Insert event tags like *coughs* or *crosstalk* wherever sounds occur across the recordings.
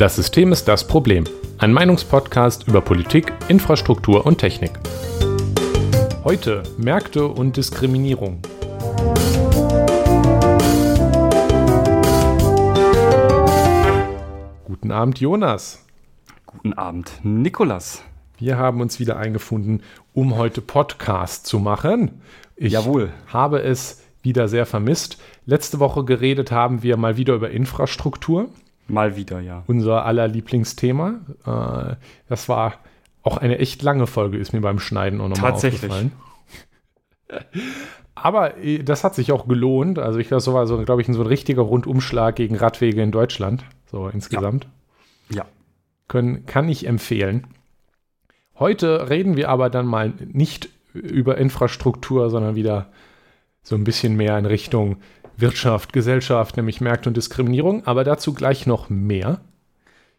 Das System ist das Problem. Ein Meinungspodcast über Politik, Infrastruktur und Technik. Heute Märkte und Diskriminierung. Guten Abend, Jonas. Guten Abend, Nikolas. Wir haben uns wieder eingefunden, um heute Podcast zu machen. Ich Jawohl. habe es wieder sehr vermisst. Letzte Woche geredet haben wir mal wieder über Infrastruktur. Mal wieder, ja. Unser aller Lieblingsthema. Äh, das war auch eine echt lange Folge, ist mir beim Schneiden auch nochmal Tatsächlich. aufgefallen. *laughs* Aber äh, das hat sich auch gelohnt. Also ich glaube, so war so, glaube ich, so ein richtiger Rundumschlag gegen Radwege in Deutschland. So insgesamt. Ja. Können, kann ich empfehlen. Heute reden wir aber dann mal nicht über Infrastruktur, sondern wieder so ein bisschen mehr in Richtung Wirtschaft, Gesellschaft, nämlich Märkte und Diskriminierung. Aber dazu gleich noch mehr.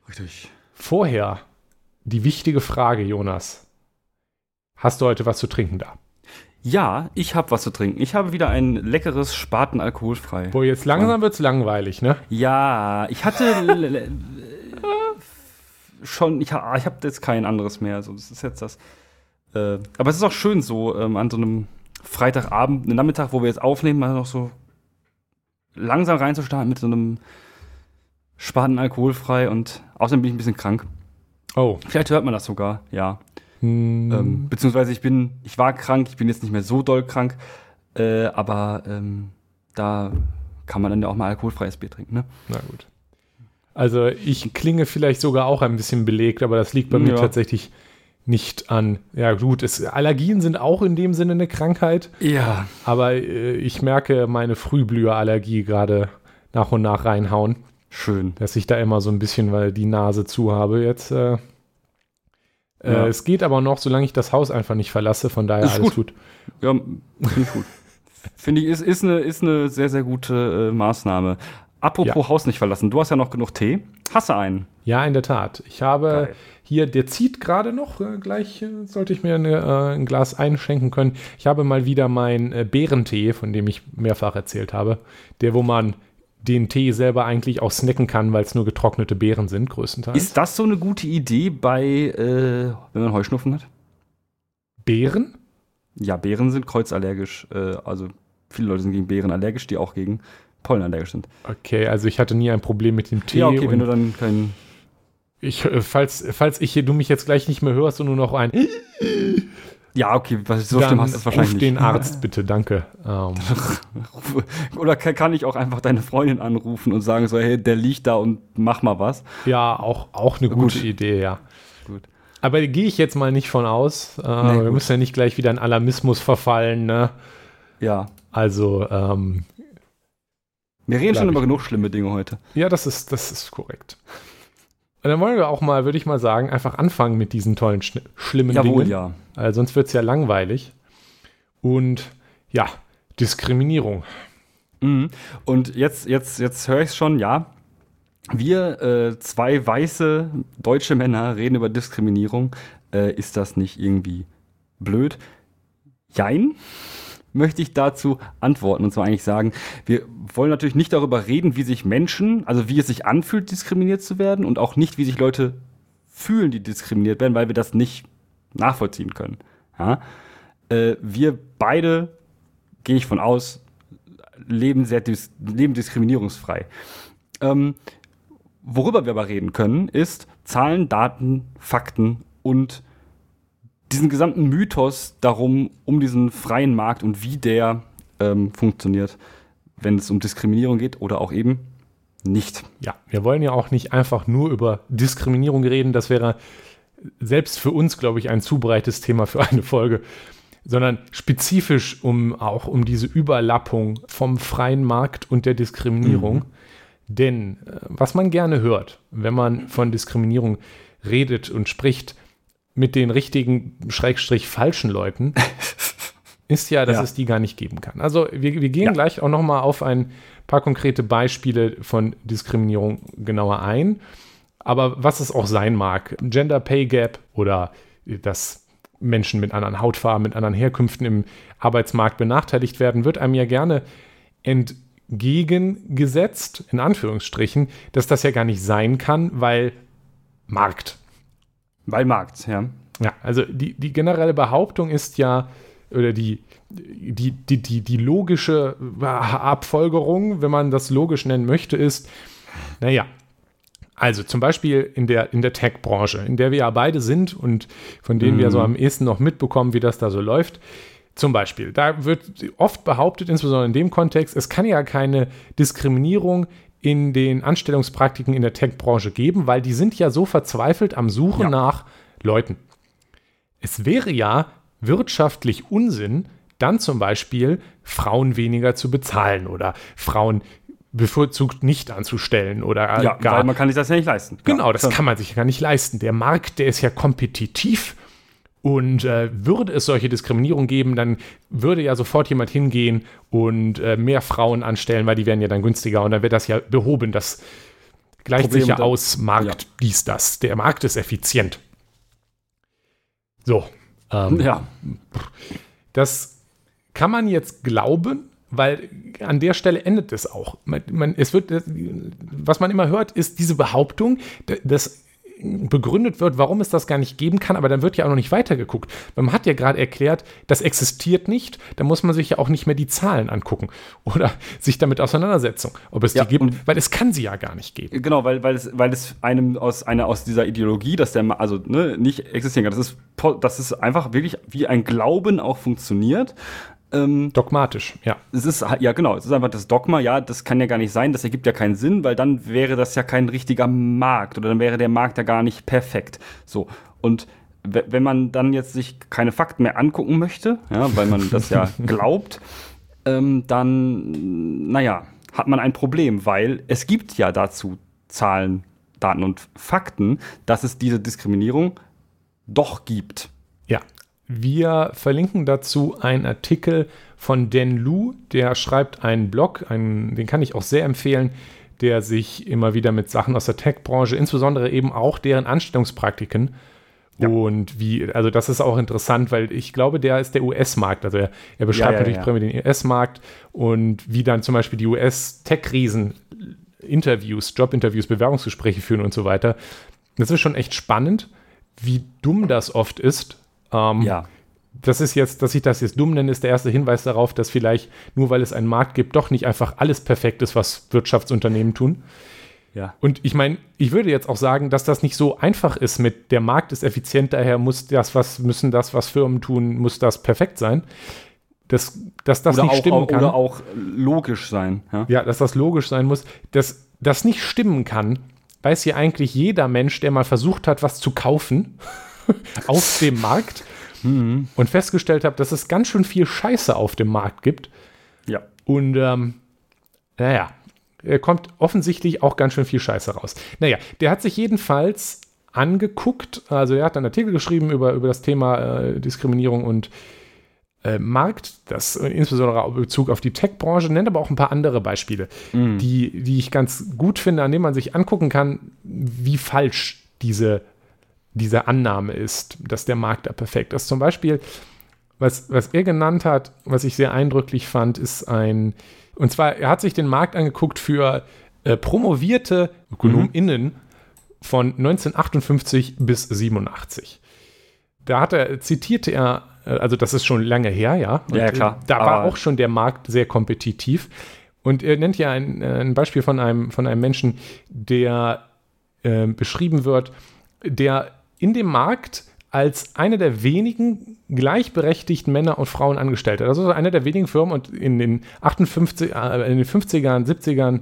Richtig. Vorher die wichtige Frage, Jonas. Hast du heute was zu trinken da? Ja, ich habe was zu trinken. Ich habe wieder ein leckeres Spaten alkoholfrei. Boah, jetzt langsam wird's langweilig, ne? Ja, ich hatte schon, ich, ha- ich habe jetzt kein anderes mehr. Also das ist jetzt das. Äh, aber es ist auch schön so ähm, an so einem Freitagabend, einem Nachmittag, wo wir jetzt aufnehmen, mal noch so langsam reinzustarten mit so einem Spaten alkoholfrei und außerdem bin ich ein bisschen krank. Oh. Vielleicht hört man das sogar, ja. Hm, Ähm, beziehungsweise ich bin, ich war krank, ich bin jetzt nicht mehr so doll krank, äh, aber ähm, da kann man dann ja auch mal alkoholfreies Bier trinken, ne? na gut. Also ich klinge vielleicht sogar auch ein bisschen belegt, aber das liegt bei mir Ja. tatsächlich nicht an. Ja gut, es, Allergien sind auch in dem Sinne eine Krankheit, Ja. aber äh, ich merke meine Frühblüherallergie gerade nach und nach reinhauen, Schön. dass ich da immer so ein bisschen, weil die Nase zu habe jetzt. Äh, äh, Ja. es geht aber noch, solange ich das Haus einfach nicht verlasse, von daher Ist alles gut. Ja, finde ich gut. Finde ich, ist, ist, eine, ist eine sehr, sehr gute äh, Maßnahme. Apropos Ja. Haus nicht verlassen, du hast ja noch genug Tee. Hast du einen? Ja, in der Tat. Ich habe Geil. hier, der zieht gerade noch, äh, gleich äh, sollte ich mir eine, äh, ein Glas einschenken können. Ich habe mal wieder meinen Beerentee, von dem ich mehrfach erzählt habe, der, wo man den Tee selber eigentlich auch snacken kann, weil es nur getrocknete Beeren sind, größtenteils. Ist das so eine gute Idee bei, wenn man Heuschnupfen hat? Beeren? Ja, Beeren sind kreuzallergisch. Also viele Leute sind gegen Beeren allergisch, die auch gegen Pollen allergisch sind. Okay, also ich hatte nie ein Problem mit dem Tee. ja, okay, wenn du dann kein. ich, äh, falls, falls ich du mich jetzt gleich nicht mehr hörst und nur noch ein, Ja, okay, was- so dann schlimm hast du es wahrscheinlich ruf den nicht. *laughs* Arzt bitte, danke. Ähm, *laughs* Oder ka- kann ich auch einfach deine Freundin anrufen und sagen so, hey, der liegt da und mach mal was. ja, auch, auch eine gute Gut. Idee, ja. Gut. Aber gehe ich jetzt mal nicht von aus. Äh, wir gut. müssen ja nicht gleich wieder in Alarmismus verfallen. Ne? Ja. Also, ähm, Wir reden schon ich. über genug schlimme Dinge heute. ja, das ist, das ist korrekt. Und dann wollen wir auch mal, würde ich mal sagen, einfach anfangen mit diesen tollen, schn- schlimmen Jawohl, Dingen. ja. Also sonst wird es ja langweilig. Und ja, Diskriminierung. Mhm. Und jetzt, jetzt, jetzt höre ich es schon, ja. Wir, äh, zwei weiße deutsche Männer, reden über Diskriminierung. Äh, ist das nicht irgendwie blöd? Jein, möchte ich dazu antworten. Und zwar eigentlich sagen, wir wollen natürlich nicht darüber reden, wie sich Menschen, also wie es sich anfühlt, diskriminiert zu werden und auch nicht, wie sich Leute fühlen, die diskriminiert werden, weil wir das nicht nachvollziehen können. Ja? Äh, wir beide, gehe ich von aus, leben sehr dis leben diskriminierungsfrei. Ähm, worüber wir aber reden können, ist Zahlen, Daten, Fakten und diesen gesamten Mythos darum, um diesen freien Markt und wie der ähm, funktioniert, wenn es um Diskriminierung geht oder auch eben nicht. Ja, wir wollen ja auch nicht einfach nur über Diskriminierung reden. Das wäre selbst für uns, glaube ich, ein zu breites Thema für eine Folge, sondern spezifisch um auch um diese Überlappung vom freien Markt und der Diskriminierung. Denn äh, was man gerne hört, wenn man von Diskriminierung redet und spricht mit den richtigen, schrägstrich falschen Leuten, *laughs* ist ja, dass Ja. es die gar nicht geben kann. Also wir, wir gehen Ja. gleich auch noch mal auf ein paar konkrete Beispiele von Diskriminierung genauer ein. Aber was es auch sein mag, Gender Pay Gap oder dass Menschen mit anderen Hautfarben, mit anderen Herkünften im Arbeitsmarkt benachteiligt werden, wird einem ja gerne gegengesetzt, in Anführungsstrichen, dass das ja gar nicht sein kann, weil Markt. Weil Markt, ja. Ja, also die, die generelle Behauptung ist ja, oder die, die, die, die, die logische Abfolgerung, wenn man das logisch nennen möchte, ist, naja, also zum Beispiel in der, in der Tech-Branche, in der wir ja beide sind und von denen mhm. wir so am ehesten noch mitbekommen, wie das da so läuft. Zum Beispiel, da wird oft behauptet, insbesondere in dem Kontext, es kann ja keine Diskriminierung in den Anstellungspraktiken in der Tech-Branche geben, weil die sind ja so verzweifelt am Suchen ja. nach Leuten. Es wäre ja wirtschaftlich Unsinn, dann zum Beispiel Frauen weniger zu bezahlen oder Frauen bevorzugt nicht anzustellen oder ja, gar. Weil man kann sich das ja nicht leisten. Genau, das kann man sich ja gar nicht leisten. Der Markt, der ist ja kompetitiv und äh, würde es solche Diskriminierung geben, dann würde ja sofort jemand hingehen und äh, mehr Frauen anstellen, weil die wären ja dann günstiger und dann wäre das ja behoben. Das gleicht Problem sich ja aus, Markt, ja. dies, das. Der Markt ist effizient. So. Ähm, ja. Das kann man jetzt glauben, weil an der Stelle endet es auch. Man, man, es wird, was man immer hört, ist diese Behauptung, dass begründet wird, warum es das gar nicht geben kann, aber dann wird ja auch noch nicht weitergeguckt. Man hat ja gerade erklärt, das existiert nicht, da muss man sich ja auch nicht mehr die Zahlen angucken oder *laughs* sich damit auseinandersetzen, ob es ja, die gibt, weil es kann sie ja gar nicht geben. Genau, weil, weil, es, weil es einem aus einer aus dieser Ideologie, dass der also ne, nicht existieren kann, das ist, das ist einfach wirklich wie ein Glauben auch funktioniert, ähm, Dogmatisch, ja. Es ist, ja, genau, es ist einfach das Dogma, ja, das kann ja gar nicht sein, das ergibt ja keinen Sinn, weil dann wäre das ja kein richtiger Markt oder dann wäre der Markt ja gar nicht perfekt. So. Und wenn man dann jetzt sich keine Fakten mehr angucken möchte, ja, weil man das ja *laughs* glaubt, ähm, dann, naja, hat man ein Problem, weil es gibt ja dazu Zahlen, Daten und Fakten, dass es diese Diskriminierung doch gibt. Ja, wir verlinken dazu einen Artikel von Dan Lu, der schreibt einen Blog, einen, den kann ich auch sehr empfehlen, der sich immer wieder mit Sachen aus der Tech-Branche, insbesondere eben auch deren Anstellungspraktiken ja. und wie, also das ist auch interessant, weil ich glaube, der ist der US-Markt. Also er, er beschreibt ja, ja, natürlich primär den US-Markt und wie dann zum Beispiel die US-Tech-Riesen Interviews, Jobinterviews, Bewerbungsgespräche führen und so weiter. Das ist schon echt spannend, wie dumm das oft ist, ähm, ja. Das ist jetzt, dass ich das jetzt dumm nenne, ist der erste Hinweis darauf, dass vielleicht nur weil es einen Markt gibt, doch nicht einfach alles perfekt ist, was Wirtschaftsunternehmen tun. Ja. Und ich meine, ich würde jetzt auch sagen, dass das nicht so einfach ist mit der Markt ist effizient, daher muss das, was müssen das, was Firmen tun, muss das perfekt sein. Das, dass das oder nicht auch, stimmen kann. Oder auch logisch sein. Ja? ja, dass das logisch sein muss. Dass das nicht stimmen kann, weiß ja eigentlich jeder Mensch, der mal versucht hat, was zu kaufen. *laughs* auf dem Markt mhm. und festgestellt habe, dass es ganz schön viel Scheiße auf dem Markt gibt. Ja. Und ähm, naja, er kommt offensichtlich auch ganz schön viel Scheiße raus. Naja, der hat sich jedenfalls angeguckt, also er hat einen Artikel geschrieben über, über das Thema äh, Diskriminierung und äh, Markt, das äh, insbesondere in Bezug auf die Tech-Branche, nennt aber auch ein paar andere Beispiele, mm. die, die ich ganz gut finde, an denen man sich angucken kann, wie falsch diese diese Annahme ist, dass der Markt da perfekt ist. Zum Beispiel, was, was er genannt hat, was ich sehr eindrücklich fand, ist ein, und zwar, er hat sich den Markt angeguckt für äh, promovierte ÖkonomInnen mhm. von 1958 bis 87. Da hat er, zitierte er, äh, also das ist schon lange her, ja. Und, ja, klar. Da war auch schon der Markt sehr kompetitiv. Und er nennt ja ein, äh, ein Beispiel von einem, von einem Menschen, der äh, beschrieben wird, der in dem Markt als eine der wenigen gleichberechtigten Männer und Frauen angestellt hat. Also eine der wenigen Firmen und in den 58, äh, in den 50ern, 70ern,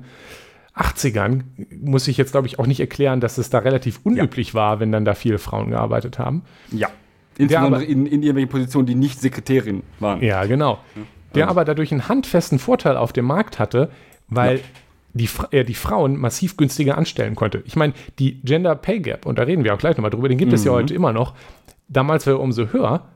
80ern muss ich jetzt, glaube ich, auch nicht erklären, dass es da relativ unüblich ja. war, wenn dann da viele Frauen gearbeitet haben. Ja. Insbesondere in, in irgendwelchen Positionen, die nicht Sekretärin waren. Ja, genau. Der aber dadurch einen handfesten Vorteil auf dem Markt hatte, weil ja die, er die Frauen massiv günstiger anstellen konnte. Ich meine, die Gender Pay Gap, und da reden wir auch gleich nochmal drüber, den gibt mhm. es ja mhm. heute immer noch. Damals war er umso höher.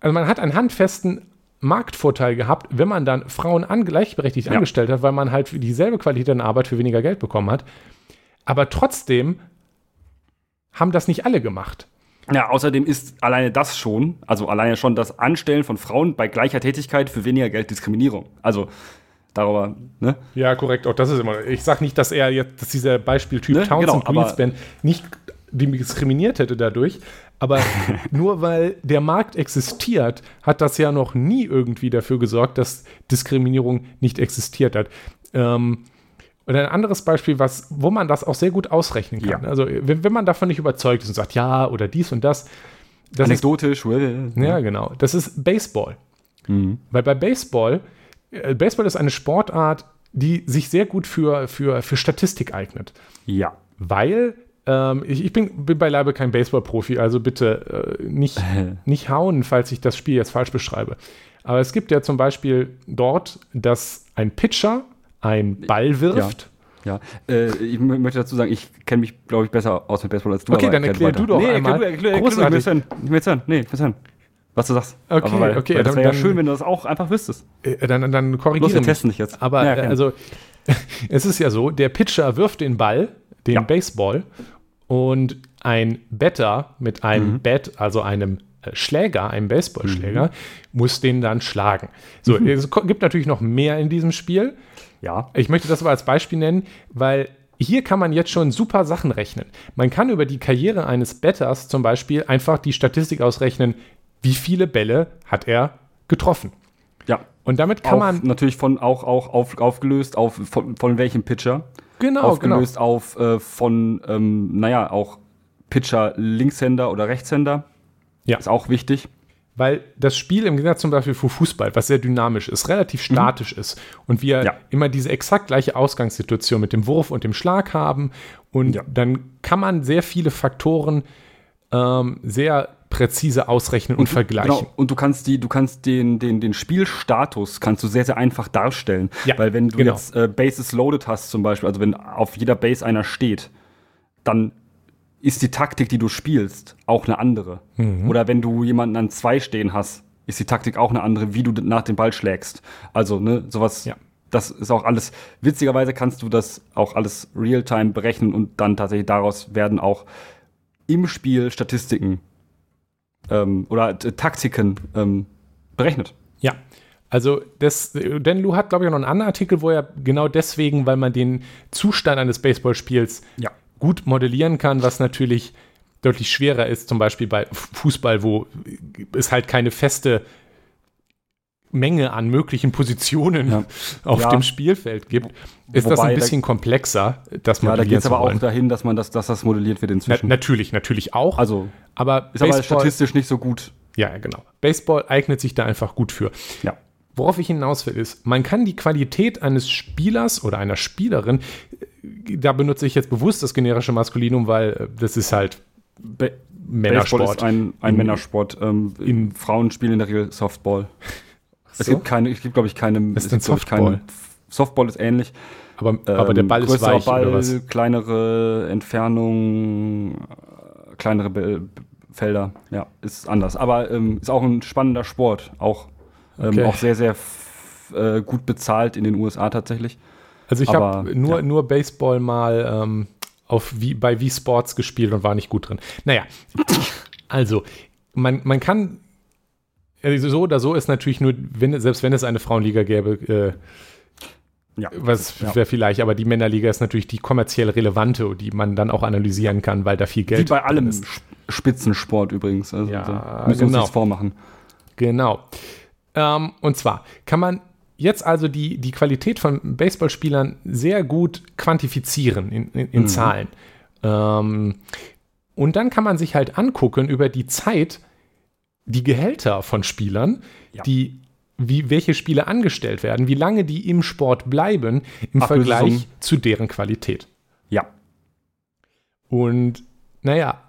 Also man hat einen handfesten Marktvorteil gehabt, wenn man dann Frauen an, gleichberechtigt ja. angestellt hat, weil man halt dieselbe Qualität an Arbeit für weniger Geld bekommen hat. Aber trotzdem haben das nicht alle gemacht. Ja, außerdem ist alleine das schon, also alleine schon das Anstellen von Frauen bei gleicher Tätigkeit für weniger Geld Diskriminierung. Also darüber, ne? Ja, korrekt. Auch das ist immer. Ich sage nicht, dass er jetzt, dass dieser Beispieltyp Ne, Townsend genau, Greenspan nicht diskriminiert hätte dadurch. Aber *laughs* nur weil der Markt existiert, hat das ja noch nie irgendwie dafür gesorgt, dass Diskriminierung nicht existiert hat. Ähm, und ein anderes Beispiel, was, wo man das auch sehr gut ausrechnen kann. Ja. Also, wenn, wenn man davon nicht überzeugt ist und sagt, ja, oder dies und das, das ist Anekdotisch, well, ja, genau. Das ist Baseball. Weil bei Baseball, Baseball ist eine Sportart, die sich sehr gut für, für, für Statistik eignet. ja. Weil ähm, ich, ich bin, bin beileibe kein Baseball-Profi, also bitte äh, nicht, *laughs* nicht hauen, falls ich das Spiel jetzt falsch beschreibe. Aber es gibt ja zum Beispiel dort, dass ein Pitcher einen Ball wirft. Ja, äh, ich mö- möchte dazu sagen, ich kenne mich, glaube ich, besser aus mit Baseball als du. Okay, aber dann erklär erklär weiter. du doch nee, einmal. Erklär, du, erklär, erklär, Großartig. hören. Ich will es hören. Nee, ich will es hören. Was du sagst. Okay, Aber weil, okay, Weil das wäre ja schön, wenn du das auch einfach wüsstest. Äh, dann, dann korrigiere Los, wir mich. testen dich jetzt. Aber Ja, äh, also, *laughs* es ist ja so, der Pitcher wirft den Ball, den Ja. Baseball, und ein Batter mit einem Mhm. Bat, also einem äh, Schläger, einem Baseballschläger, Mhm. muss den dann schlagen. So, es ko- gibt natürlich noch mehr in diesem Spiel. Ja. Ich möchte das aber als Beispiel nennen, weil hier kann man jetzt schon super Sachen rechnen. Man kann über die Karriere eines Batters zum Beispiel einfach die Statistik ausrechnen, wie viele Bälle hat er getroffen. Ja. Und damit kann auch, man natürlich von auch, auch auf, aufgelöst auf von, von welchem Pitcher. genau, aufgelöst auf äh, von, ähm, naja, auch Pitcher Linkshänder oder Rechtshänder. Ja. Ist auch wichtig. Weil das Spiel im Gegensatz zum Beispiel für Fußball, was sehr dynamisch ist, relativ statisch ist und wir Mhm. Ja. immer diese exakt gleiche Ausgangssituation mit dem Wurf und dem Schlag haben und Ja. dann kann man sehr viele Faktoren ähm, sehr präzise ausrechnen und, vergleichen. Genau. Und du kannst die, du kannst den, den, den Spielstatus kannst du sehr, sehr einfach darstellen. Ja, Weil wenn du genau. jetzt äh, Bases loaded hast zum Beispiel, also wenn auf jeder Base einer steht, dann ist die Taktik, die du spielst, auch eine andere. Mhm. Oder wenn du jemanden an zwei stehen hast, ist die Taktik auch eine andere, wie du nach dem Ball schlägst. Also, ne, sowas. Ja. Das ist auch alles. Witzigerweise kannst du das auch alles real-time berechnen und dann tatsächlich daraus werden auch im Spiel Statistiken ähm, oder äh, Taktiken ähm, berechnet. Ja. Also das, denn Lou hat, glaube ich, auch noch einen anderen Artikel, wo er genau deswegen, weil man den Zustand eines Baseballspiels Ja. gut modellieren kann, was natürlich deutlich schwerer ist, zum Beispiel bei Fußball, wo es halt keine feste Menge an möglichen Positionen Ja. auf Ja. dem Spielfeld gibt, ist das Wobei, ein da- bisschen komplexer, das Ja, da geht es aber auch dahin, dass man das, dass das modelliert wird Na, inzwischen. natürlich, natürlich auch. also aber ist aber statistisch nicht so gut. ja, genau. Baseball eignet sich da einfach gut für. Ja. Worauf ich hinaus will, ist, man kann die Qualität eines Spielers oder einer Spielerin, äh, da benutze ich jetzt bewusst das generische Maskulinum, weil äh, das ist halt Ba Männersport. Baseball ist ein, ein In- Männersport. Ähm, in- Frauen spielen in der Regel Softball. Es So? gibt keine, es gibt, glaube ich, keine. Was ist es denn Softball? Softball ist ähnlich. aber, aber der Ähm, Ball ist weich Ball, oder was? kleinere Entfernung, äh, kleinere Be Felder. Ja, ist anders. Aber ähm, ist auch ein spannender Sport. Auch, ähm, Okay. auch sehr, sehr äh, gut bezahlt in den USA tatsächlich. Also ich habe nur, ja. nur Baseball mal ähm, auf wie, bei Wii Sports gespielt und war nicht gut drin. Naja, also man, man kann also so oder so ist natürlich nur, wenn, selbst wenn es eine Frauenliga gäbe, äh, Ja. was Ja. wäre vielleicht, aber die Männerliga ist natürlich die kommerziell relevante, die man dann auch analysieren kann, weil da viel Geld Wie bei allem ist. Sp- Spitzensport übrigens. Also, Ja, müssen wir uns genau. nichts vormachen. Genau. Ähm, und zwar kann man jetzt also die, die Qualität von Baseballspielern sehr gut quantifizieren in, in, in Zahlen. Ähm, und dann kann man sich halt angucken über die Zeit die Gehälter von Spielern, Ja. die wie welche Spiele angestellt werden, wie lange die im Sport bleiben im Ablösesummen. Vergleich zu deren Qualität. Ja. Und naja,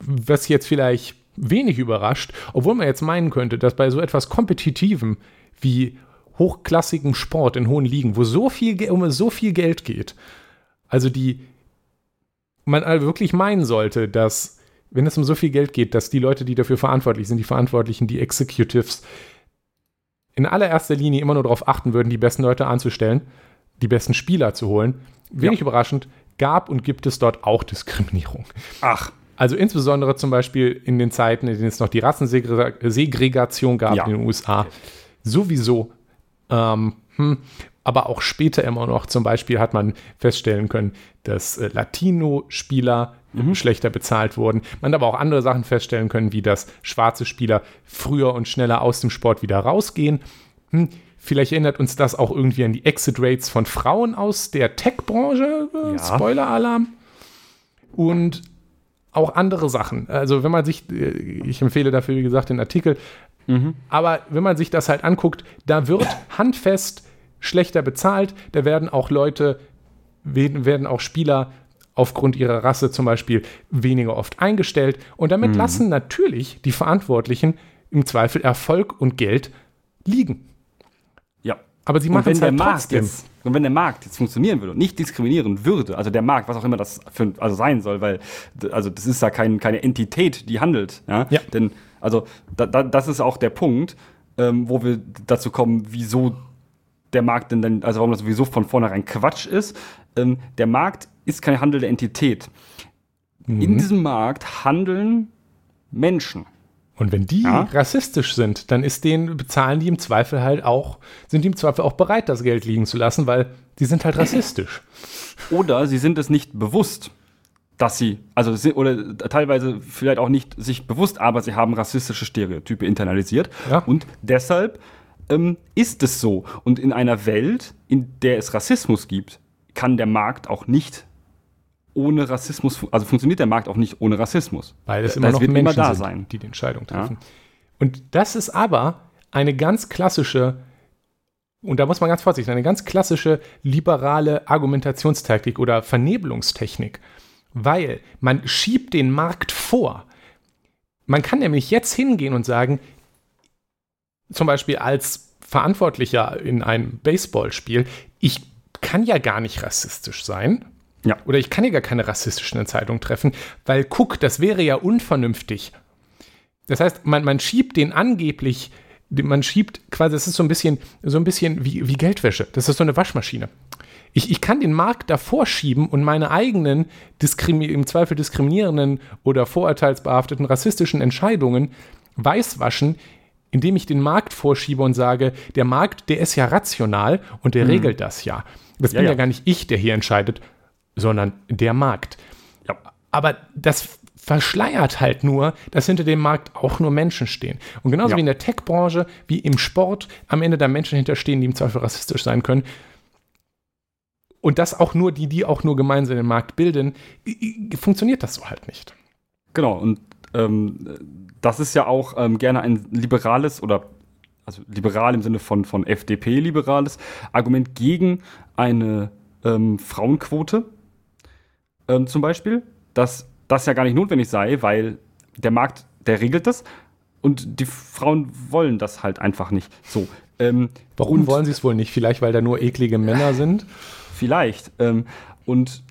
was jetzt vielleicht wenig überrascht, obwohl man jetzt meinen könnte, dass bei so etwas Kompetitivem wie hochklassigem Sport in hohen Ligen, wo so viel, um so viel Geld geht, also die man also wirklich meinen sollte, dass wenn es um so viel Geld geht, dass die Leute, die dafür verantwortlich sind, die Verantwortlichen, die Executives, in allererster Linie immer nur darauf achten würden, die besten Leute anzustellen, die besten Spieler zu holen. Wenig überraschend, gab und gibt es dort auch Diskriminierung. Ach, Also insbesondere zum Beispiel in den Zeiten, in denen es noch die Rassensegregation gab Ja. in den USA. Sowieso. Ähm, hm. Aber auch später immer noch. Zum Beispiel hat man feststellen können, dass äh, Latino-Spieler mhm. schlechter bezahlt wurden. Man hat aber auch andere Sachen feststellen können, wie dass schwarze Spieler früher und schneller aus dem Sport wieder rausgehen. Hm, vielleicht erinnert uns das auch irgendwie an die Exit Rates von Frauen aus der Tech-Branche. Äh, ja. Spoiler-Alarm. Und auch andere Sachen. Also wenn man sich, äh, ich empfehle dafür, wie gesagt, den Artikel, mhm. aber wenn man sich das halt anguckt, da wird *coughs* handfest schlechter bezahlt, da werden auch Leute, werden auch Spieler aufgrund ihrer Rasse zum Beispiel weniger oft eingestellt und damit mhm. lassen natürlich die Verantwortlichen im Zweifel Erfolg und Geld liegen. Ja. Aber sie machen es halt trotzdem. Jetzt, und wenn der Markt jetzt funktionieren würde und nicht diskriminieren würde, also der Markt, was auch immer das für, also sein soll, weil also das ist ja kein, keine Entität, die handelt. Ja. ja. Denn also da, da, das ist auch der Punkt, ähm, wo wir dazu kommen, wieso der Markt denn dann, also warum das sowieso von vornherein Quatsch ist. Ähm, der Markt ist keine handelnde Entität. Mhm. In diesem Markt handeln Menschen. Und wenn die ja? rassistisch sind, dann ist denen, bezahlen die im Zweifel halt auch, sind die im Zweifel auch bereit, das Geld liegen zu lassen, weil die sind halt rassistisch. *laughs* Oder sie sind es nicht bewusst, dass sie, also oder teilweise vielleicht auch nicht sich bewusst, aber sie haben rassistische Stereotype internalisiert. Ja. Und deshalb ähm, ist es so. Und in einer Welt, in der es Rassismus gibt, kann der Markt auch nicht ohne Rassismus, also funktioniert der Markt auch nicht ohne Rassismus. Weil es immer das noch Menschen immer da sind, sein. die die Entscheidung treffen. Ja. Und das ist aber eine ganz klassische, und da muss man ganz vorsichtig sein, eine ganz klassische liberale Argumentationstaktik oder Vernebelungstechnik, weil man schiebt den Markt vor. Man kann nämlich jetzt hingehen und sagen, zum Beispiel als Verantwortlicher in einem Baseballspiel, ich kann ja gar nicht rassistisch sein. Ja. Oder ich kann ja gar keine rassistischen Entscheidungen treffen, weil guck, das wäre ja unvernünftig. Das heißt, man, man schiebt den angeblich, man schiebt quasi, das ist so ein bisschen, so ein bisschen wie, wie Geldwäsche. Das ist so eine Waschmaschine. Ich, ich kann den Markt davor schieben und meine eigenen im Zweifel diskriminierenden oder vorurteilsbehafteten rassistischen Entscheidungen weißwaschen, indem ich den Markt vorschiebe und sage, der Markt, der ist ja rational und der mhm. regelt das ja. Das ja, bin ja. ja gar nicht ich, der hier entscheidet, sondern der Markt. Ja. Aber das verschleiert halt nur, dass hinter dem Markt auch nur Menschen stehen. Und genauso ja. wie in der Tech-Branche, wie im Sport am Ende da Menschen hinterstehen, die im Zweifel rassistisch sein können. Und das auch nur die, die auch nur gemeinsam den Markt bilden, funktioniert das so halt nicht. Genau, und ähm, das ist ja auch ähm, gerne ein liberales oder also liberal im Sinne von, von FDP-liberales Argument gegen eine ähm, Frauenquote ähm, zum Beispiel, dass das ja gar nicht notwendig sei, weil der Markt, der regelt das und die Frauen wollen das halt einfach nicht so. Ähm, Warum wollen sie es wohl nicht? Vielleicht, weil da nur eklige Männer sind? Vielleicht. Ähm, und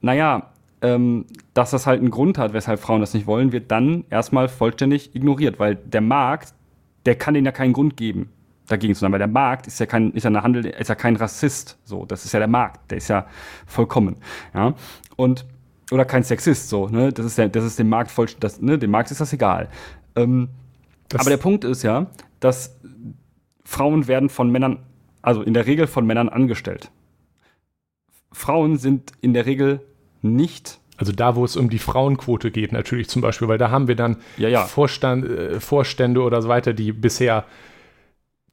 naja, ähm, dass das halt einen Grund hat, weshalb Frauen das nicht wollen, wird dann erstmal vollständig ignoriert, weil der Markt, der kann denen ja keinen Grund geben, dagegen zu sein, weil der Markt ist ja kein, ist ja eine Handel, ist ja kein Rassist, so, das ist ja der Markt, der ist ja vollkommen, ja, und, oder kein Sexist, so, ne, das ist ja, das ist dem Markt voll, das, ne, dem Markt ist das egal. Ähm, das aber der Punkt ist ja, dass Frauen werden von Männern, also in der Regel von Männern angestellt. Frauen sind in der Regel nicht also da, wo es um die Frauenquote geht, natürlich zum Beispiel, weil da haben wir dann ja, ja. Vorstand, äh, Vorstände oder so weiter, die bisher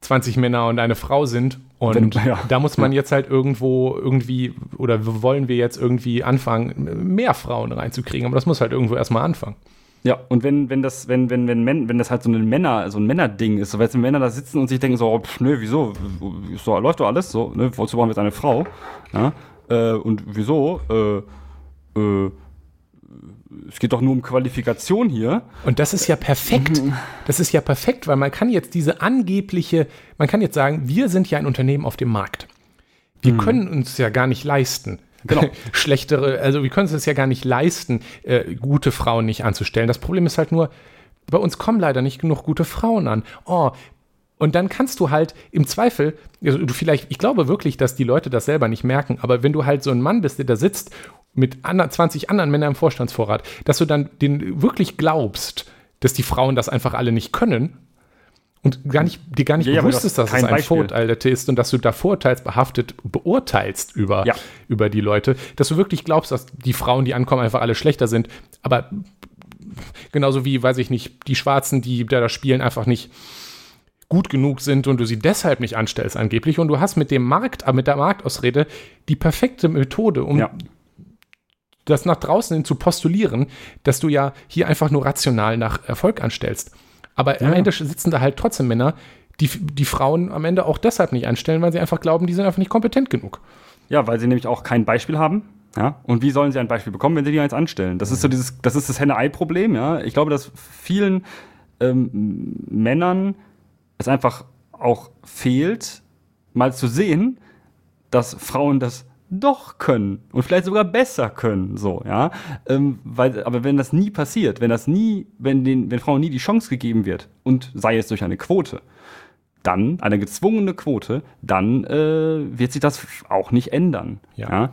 20 Männer und eine Frau sind. Und Wenn, ja. da muss man jetzt halt irgendwo irgendwie, oder wollen wir jetzt irgendwie anfangen, mehr Frauen reinzukriegen. Aber das muss halt irgendwo erstmal anfangen. Ja, und wenn, wenn das, wenn, wenn, wenn, wenn das halt so ein Männer, so ein Männerding ist, so wenn Männer da sitzen und sich denken so, pff, nö, wieso, so, läuft doch alles so, ne, wozu brauchen wir jetzt eine Frau? Ja, äh, und wieso, äh, äh, es geht doch nur um Qualifikation hier. Und das ist ja perfekt. Mhm. Das ist ja perfekt, weil man kann jetzt diese angebliche, man kann jetzt sagen, wir sind ja ein Unternehmen auf dem Markt. Wir mhm. können uns ja gar nicht leisten. Genau. *laughs* Schlechtere, also wir können es ja gar nicht leisten, äh, gute Frauen nicht anzustellen. Das Problem ist halt nur, bei uns kommen leider nicht genug gute Frauen an. Oh, und dann kannst du halt im Zweifel, also du vielleicht, ich glaube wirklich, dass die Leute das selber nicht merken, aber wenn du halt so ein Mann bist, der da sitzt mit 20 anderen Männern im Vorstandsvorrat, dass du dann den wirklich glaubst, dass die Frauen das einfach alle nicht können und gar nicht, dir gar nicht Ja, bewusst das ist, dass es ein Beispiel. Vorurteil ist und dass du da vorurteilsbehaftet beurteilst über, Ja. über die Leute, dass du wirklich glaubst, dass die Frauen, die ankommen, einfach alle schlechter sind. Aber genauso wie, weiß ich nicht, die Schwarzen, die da spielen, einfach nicht gut genug sind und du sie deshalb nicht anstellst angeblich und du hast mit dem Markt, äh, mit der Marktausrede die perfekte Methode, um Ja. das nach draußen hin zu postulieren, dass du ja hier einfach nur rational nach Erfolg anstellst. Aber am Ja. Ende sitzen da halt trotzdem Männer, die die Frauen am Ende auch deshalb nicht anstellen, weil sie einfach glauben, die sind einfach nicht kompetent genug. Ja, weil sie nämlich auch kein Beispiel haben. Ja, und wie sollen sie ein Beispiel bekommen, wenn sie die eins anstellen? Das ist so dieses, das ist das Henne-Ei-Problem, ja. Ich glaube, dass vielen ähm, Männern es einfach auch fehlt, mal zu sehen, dass Frauen das doch können und vielleicht sogar besser können, so, ja. Ähm, weil, aber wenn das nie passiert, wenn das nie, wenn den, wenn Frauen nie die Chance gegeben wird und sei es durch eine Quote, dann, eine gezwungene Quote, dann äh, wird sich das auch nicht ändern. Ja. Ja.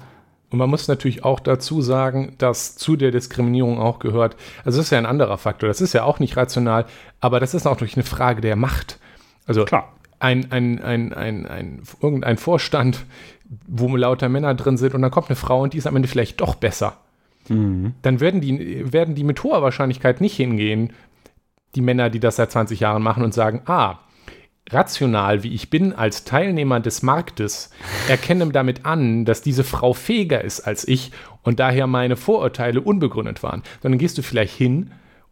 Und man muss natürlich auch dazu sagen, dass zu der Diskriminierung auch gehört, also das ist ja ein anderer Faktor, das ist ja auch nicht rational, aber das ist auch durch eine Frage der Macht. Also Klar. ein, ein, ein, ein, ein, irgendein Vorstand, wo lauter Männer drin sind und dann kommt eine Frau und die ist am Ende vielleicht doch besser. Dann werden die, werden die mit hoher Wahrscheinlichkeit nicht hingehen, die Männer, die das seit 20 Jahren machen und sagen, ah, rational wie ich bin als Teilnehmer des Marktes, erkenne damit an, dass diese Frau fähiger ist als ich und daher meine Vorurteile unbegründet waren. Sondern gehst du vielleicht hin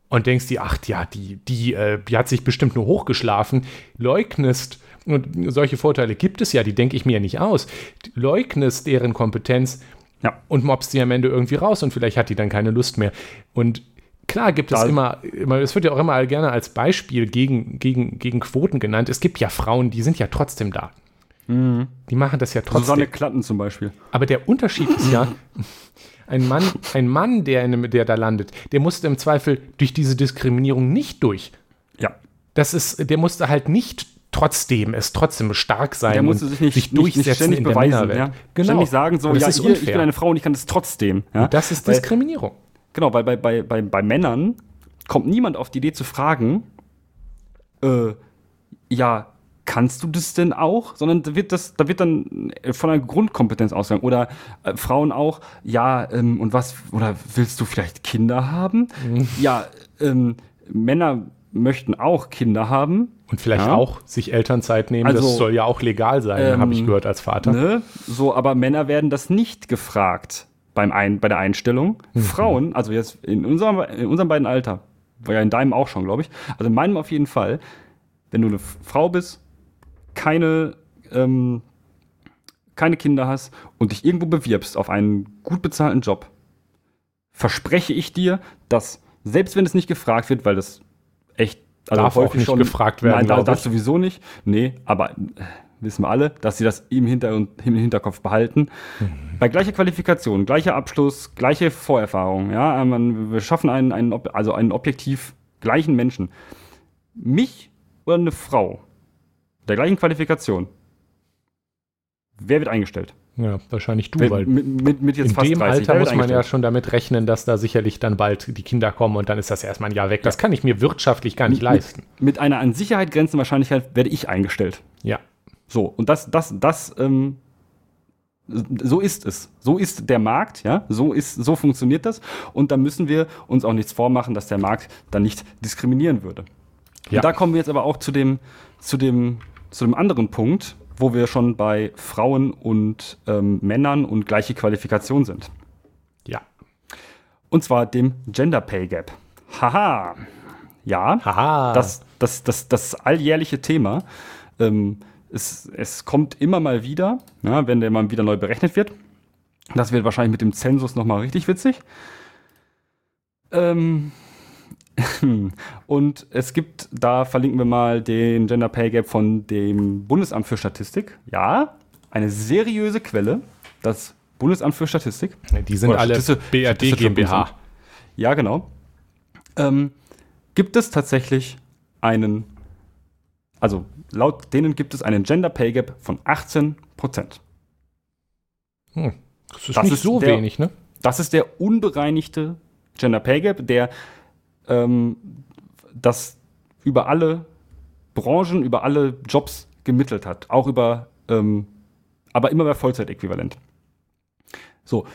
und denkst dir, ach ja, die, die, äh, die hat sich bestimmt nur hochgeschlafen, leugnest, und solche Vorteile gibt es ja, die denke ich mir ja nicht aus, leugnest deren Kompetenz Ja. und mobst sie am Ende irgendwie raus und vielleicht hat die dann keine Lust mehr. Und klar gibt es immer, immer, es wird ja auch immer gerne als Beispiel gegen, gegen, gegen Quoten genannt. Es gibt ja Frauen, die sind ja trotzdem da. Die machen das ja trotzdem. Susanne Klatten zum Beispiel. Aber der Unterschied ist ja, *clears throat* ein Mann, ein Mann der, in, der da landet, der musste im Zweifel durch diese Diskriminierung nicht durch. Ja. Das ist, der musste halt nicht trotzdem, es trotzdem stark sein Der musste sich nicht, nicht, nicht durchsetzen ständig in der beweisen. Männerwelt. Ja. Genau. Ständig sagen so, ja, ist hier, ich bin eine Frau und ich kann das trotzdem. Ja. Das ist Weil- Diskriminierung. Genau, weil bei, bei, bei, bei Männern kommt niemand auf die Idee zu fragen, äh, ja, kannst du das denn auch? Sondern da wird, das, da wird dann äh, von einer Grundkompetenz ausgegangen. Oder äh, Frauen auch, ja, ähm, und was, oder willst du vielleicht Kinder haben? Mhm. Ja, ähm, Männer möchten auch Kinder haben. Und vielleicht Ja. auch sich Elternzeit nehmen, Also, das soll ja auch legal sein, ähm, habe ich gehört als Vater. Ne? So, aber Männer werden das nicht gefragt beim ein, bei der Einstellung. Mhm. Frauen, also jetzt in unserem, in unserem beiden Alter, war ja in deinem auch schon, glaube ich, also in meinem auf jeden Fall, wenn du eine Frau bist, keine, ähm, keine Kinder hast und dich irgendwo bewirbst auf einen gut bezahlten Job, verspreche ich dir, dass selbst wenn es nicht gefragt wird, weil das echt also Darf auch nicht gefragt werden, Nein, da- ich. sowieso nicht. Nee, aber äh, wissen wir alle, dass sie das im, Hinter im Hinterkopf behalten. Mhm. Bei gleicher Qualifikation, gleicher Abschluss, gleiche Vorerfahrung, ja, man, wir schaffen einen, einen, also einen objektiv gleichen Menschen. Mich oder eine Frau der gleichen Qualifikation, wer wird eingestellt? Ja, wahrscheinlich du, Wer- weil mit, mit, mit jetzt in fast dem 30, Alter muss man ja schon damit rechnen, dass da sicherlich dann bald die Kinder kommen und dann ist das erstmal ein Jahr weg. Das kann ich mir wirtschaftlich gar nicht leisten. Mit, mit einer an Sicherheit grenzenden Wahrscheinlichkeit werde ich eingestellt. Ja. So, und das, das, das, ähm, so ist es. So ist der Markt, ja, so ist, so funktioniert das. Und da müssen wir uns auch nichts vormachen, dass der Markt dann nicht diskriminieren würde. Ja. Und da kommen wir jetzt aber auch zu dem, zu dem, zu dem anderen Punkt, wo wir schon bei Frauen und ähm, Männern und gleiche Qualifikation sind. Ja. Und zwar dem Gender Pay Gap. Haha. Ja. Haha. Das, das, das, das alljährliche Thema. Ähm, es, es kommt immer mal wieder, ja, wenn der mal wieder neu berechnet wird. Das wird wahrscheinlich mit dem Zensus nochmal richtig witzig. Ähm, und es gibt, da verlinken wir mal den Gender Pay Gap von dem Bundesamt für Statistik. Ja, eine seriöse Quelle, das Bundesamt für Statistik. Die sind Oder alle Statiste- BRD GmbH. Ja, genau. Ähm, gibt es tatsächlich einen, also laut denen gibt es einen Gender Pay Gap von 18 Prozent. Hm. Das ist Das nicht ist so der- wenig, ne? Das ist der unbereinigte Gender Pay Gap, der ähm, das über alle Branchen, über alle Jobs gemittelt hat. Auch über, ähm, aber immer bei Vollzeitäquivalent. So.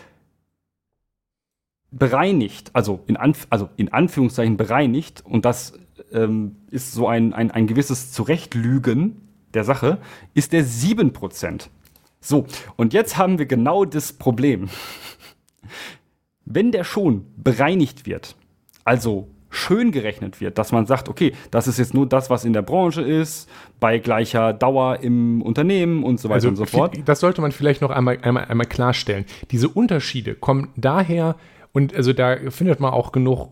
Bereinigt, also in, Anf also in Anführungszeichen bereinigt, und das ähm, ist so ein, ein, ein gewisses Zurechtlügen der Sache, ist der 7%. So, und jetzt haben wir genau das Problem. Wenn der schon bereinigt wird, also schön gerechnet wird, dass man sagt, okay, das ist jetzt nur das, was in der Branche ist, bei gleicher Dauer im Unternehmen und so weiter Also und so fort. Das sollte man vielleicht noch einmal, einmal, einmal klarstellen. Diese Unterschiede kommen daher, und also da findet man auch genug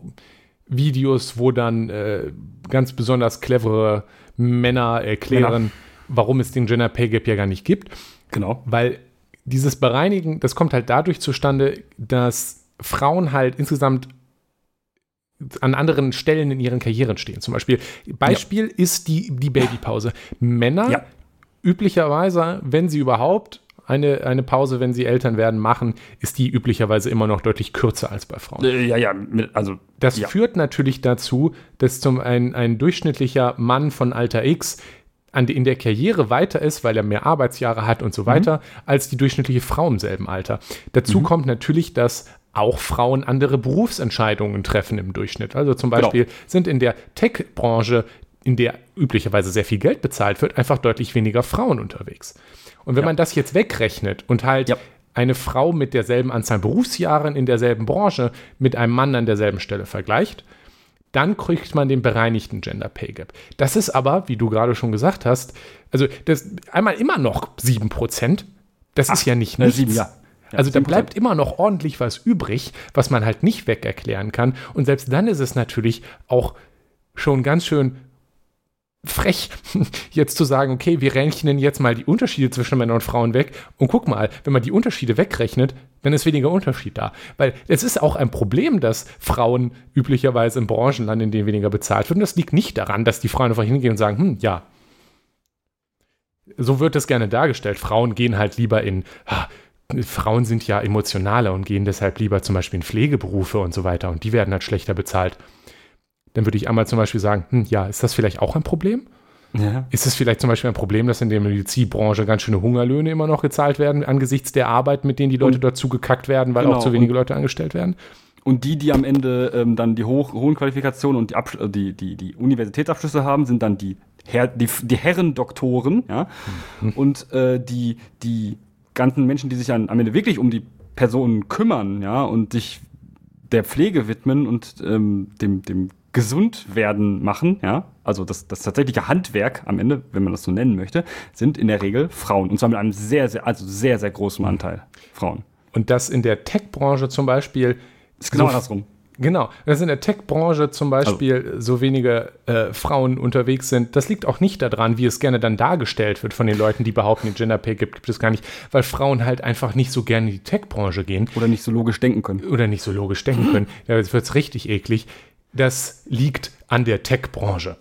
Videos, wo dann äh, ganz besonders clevere Männer erklären, Männer. warum es den Gender Pay Gap ja gar nicht gibt. Genau. Weil dieses Bereinigen, das kommt halt dadurch zustande, dass Frauen halt insgesamt an anderen Stellen in ihren Karrieren stehen. Zum Beispiel, Beispiel ist die, die Babypause. Männer Ja. üblicherweise, wenn sie überhaupt eine, eine Pause, wenn sie Eltern werden, machen, ist die üblicherweise immer noch deutlich kürzer als bei Frauen. Äh, ja, ja, also Das ja. führt natürlich dazu, dass zum ein, ein durchschnittlicher Mann von Alter X an, in der Karriere weiter ist, weil er mehr Arbeitsjahre hat und so weiter, als die durchschnittliche Frau im selben Alter. Dazu kommt natürlich, dass auch Frauen andere Berufsentscheidungen treffen im Durchschnitt. Also zum Genau. Beispiel sind in der Tech-Branche, in der üblicherweise sehr viel Geld bezahlt wird, einfach deutlich weniger Frauen unterwegs. Und wenn Ja. man das jetzt wegrechnet und halt Ja. eine Frau mit derselben Anzahl Berufsjahren in derselben Branche mit einem Mann an derselben Stelle vergleicht, dann kriegt man den bereinigten Gender Pay Gap. Das ist aber, wie du gerade schon gesagt hast, also das einmal immer noch 7%. Das ist ja nicht äh, nichts. sieben, ja. Ja, also da 7%. bleibt immer noch ordentlich was übrig, was man halt nicht weg erklären kann. Und selbst dann ist es natürlich auch schon ganz schön frech, *laughs* jetzt zu sagen, okay, wir rechnen jetzt mal die Unterschiede zwischen Männern und Frauen weg und guck mal, wenn man die Unterschiede wegrechnet, dann ist weniger Unterschied da. Weil es ist auch ein Problem, dass Frauen üblicherweise in Branchen landen, in denen weniger bezahlt wird. Und das liegt nicht daran, dass die Frauen einfach hingehen und sagen, hm, ja, so wird das gerne dargestellt. Frauen gehen halt lieber in, ah, Frauen sind ja emotionaler und gehen deshalb lieber zum Beispiel in Pflegeberufe und so weiter und die werden halt schlechter bezahlt. Dann würde ich einmal zum Beispiel sagen, hm, ja, ist das vielleicht auch ein Problem? Ja. Ist es vielleicht zum Beispiel ein Problem, dass in der Medizinbranche ganz schöne Hungerlöhne immer noch gezahlt werden, angesichts der Arbeit, mit denen die Leute dazu gekackt werden, weil Genau, auch zu wenige Leute angestellt werden? Und die, die am Ende ähm, dann die hoch, hohen Qualifikationen und die, Absch äh, die, die, die Universitätsabschlüsse haben, sind dann die, Herr, die, die Herren-Doktoren. Ja? Und äh, die, die ganzen Menschen, die sich an, am Ende wirklich um die Personen kümmern ja? und sich der Pflege widmen und ähm, dem, dem Gesundwerden machen, ja, also das, das tatsächliche Handwerk am Ende, wenn man das so nennen möchte, sind in der Regel Frauen. Und zwar mit einem sehr, sehr, also sehr, sehr großen Anteil Frauen. Und dass in der Tech-Branche zum Beispiel Ist genau so- andersrum. Genau, dass in der Tech-Branche zum Beispiel so wenige äh, Frauen unterwegs sind, das liegt auch nicht daran, wie es gerne dann dargestellt wird von den Leuten, die behaupten, den Gender Pay gibt, gibt es gar nicht, weil Frauen halt einfach nicht so gerne in die Tech-Branche gehen Oder nicht so logisch denken können. oder nicht so logisch denken können. *laughs* Ja, jetzt wird es richtig eklig. Das liegt an der Tech-Branche.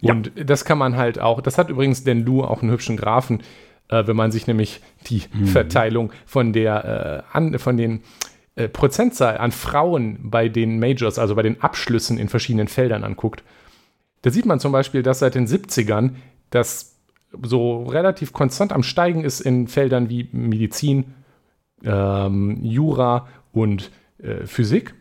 Ja. Und das kann man halt auch, das hat übrigens den Lu auch einen hübschen Graphen, äh, wenn man sich nämlich die Verteilung von der, äh, an, von den äh, Prozentzahl an Frauen bei den Majors, also bei den Abschlüssen in verschiedenen Feldern anguckt. Da sieht man zum Beispiel, dass seit den 70ern das so relativ konstant am Steigen ist in Feldern wie Medizin, ähm, Jura und äh, Physik.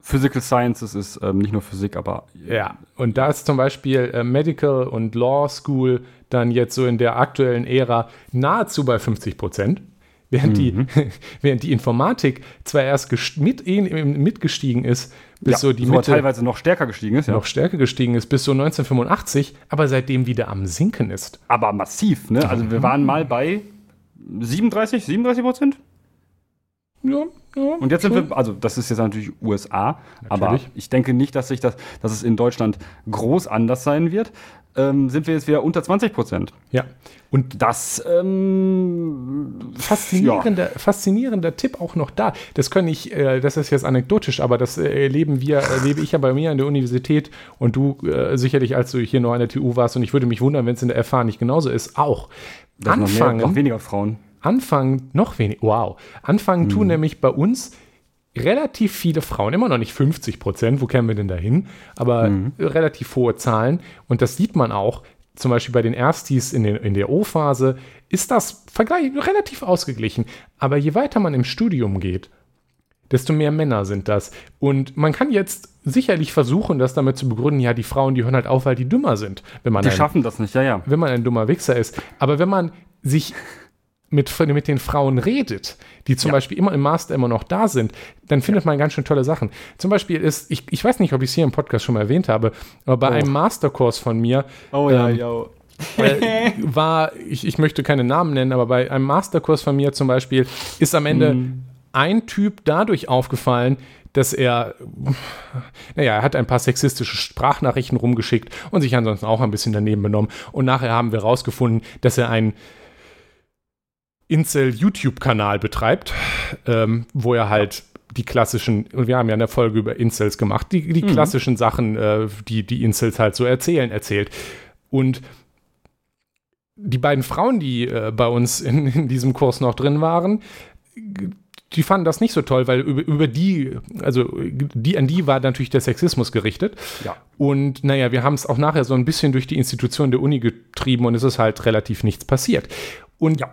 Physical Sciences ist ähm, nicht nur Physik, aber Ja, und da ist zum Beispiel äh, Medical und Law School dann jetzt so in der aktuellen Ära nahezu bei 50 Prozent. Während, die, *laughs* während die Informatik zwar erst mit, mitgestiegen ist, bis ja, so die Mitte teilweise noch stärker gestiegen ist, ja. noch stärker gestiegen ist, bis so 1985, aber seitdem wieder am Sinken ist. Aber massiv, ne? Also wir waren mal bei 37, 37 Prozent. Ja, ja, Und jetzt sind schon. wir, also das ist jetzt natürlich USA, aber Natürlich. ich denke nicht, dass sich das, dass es in Deutschland groß anders sein wird. Ähm, sind wir jetzt wieder unter 20 Prozent. Ja, und Das ähm, faszinierender, faszinierender Tipp auch noch da. Das kann ich, äh, das ist jetzt anekdotisch, aber das äh, erleben wir, erlebe ich ja bei mir an der Universität und du äh, sicherlich, als du hier noch an der TU warst und ich würde mich wundern, wenn es in der FH nicht genauso ist, auch. da sind noch, mehr, Anfangen, noch weniger Frauen. Anfangen, noch weniger, wow. Anfangen Mhm. tun nämlich bei uns relativ viele Frauen, immer noch nicht 50 Prozent, wo kämen wir denn dahin, aber Mhm. relativ hohe Zahlen und das sieht man auch. zum Beispiel bei den Erstis in, den, in der O-Phase, ist das Vergleich relativ ausgeglichen. Aber je weiter man im Studium geht, desto mehr Männer sind das. Und man kann jetzt sicherlich versuchen, das damit zu begründen, ja, die Frauen, die hören halt auf, weil die dümmer sind. Wenn man Die ein, schaffen das nicht, ja, ja. wenn man ein dummer Wichser ist. Aber wenn man sich mit, mit den Frauen redet, die zum Ja. Beispiel immer im Master immer noch da sind, dann findet man ganz schön tolle Sachen. Zum Beispiel ist, ich, ich weiß nicht, ob ich es hier im Podcast schon mal erwähnt habe, aber bei Oh. einem Masterkurs von mir Oh ja, ja. äh, *laughs* war, ich, ich möchte keine Namen nennen, aber bei einem Masterkurs von mir zum Beispiel ist am Ende Mhm. ein Typ dadurch aufgefallen, dass er, naja, er hat ein paar sexistische Sprachnachrichten rumgeschickt und sich ansonsten auch ein bisschen daneben benommen. Und nachher haben wir rausgefunden, dass er einen Incel-YouTube-Kanal betreibt, ähm, wo er halt die klassischen, und wir haben ja eine Folge über Incels gemacht, die, die klassischen Sachen, äh, die die Incels halt so erzählen, erzählt. Und die beiden Frauen, die äh, bei uns in, in diesem Kurs noch drin waren, die fanden das nicht so toll, weil über, über die, also die, an die war natürlich der Sexismus gerichtet. Ja. Und naja, wir haben es auch nachher so ein bisschen durch die Institution der Uni getrieben und es ist halt relativ nichts passiert. Und Ja.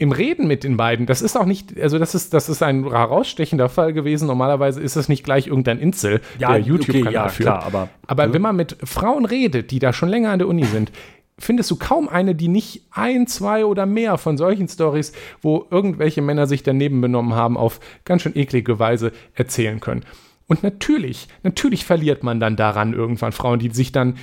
Im Reden mit den beiden, das ist auch nicht, also das ist, das ist ein herausstechender Fall gewesen. Normalerweise ist es nicht gleich irgendein Insel, der YouTube-Kanal okay, ja, führt. klar, aber Aber wenn man mit Frauen redet, die da schon länger an der Uni sind, findest du kaum eine, die nicht ein, zwei oder mehr von solchen Stories, wo irgendwelche Männer sich daneben benommen haben, auf ganz schön eklige Weise erzählen können. Und natürlich, natürlich verliert man dann daran irgendwann Frauen, die sich dann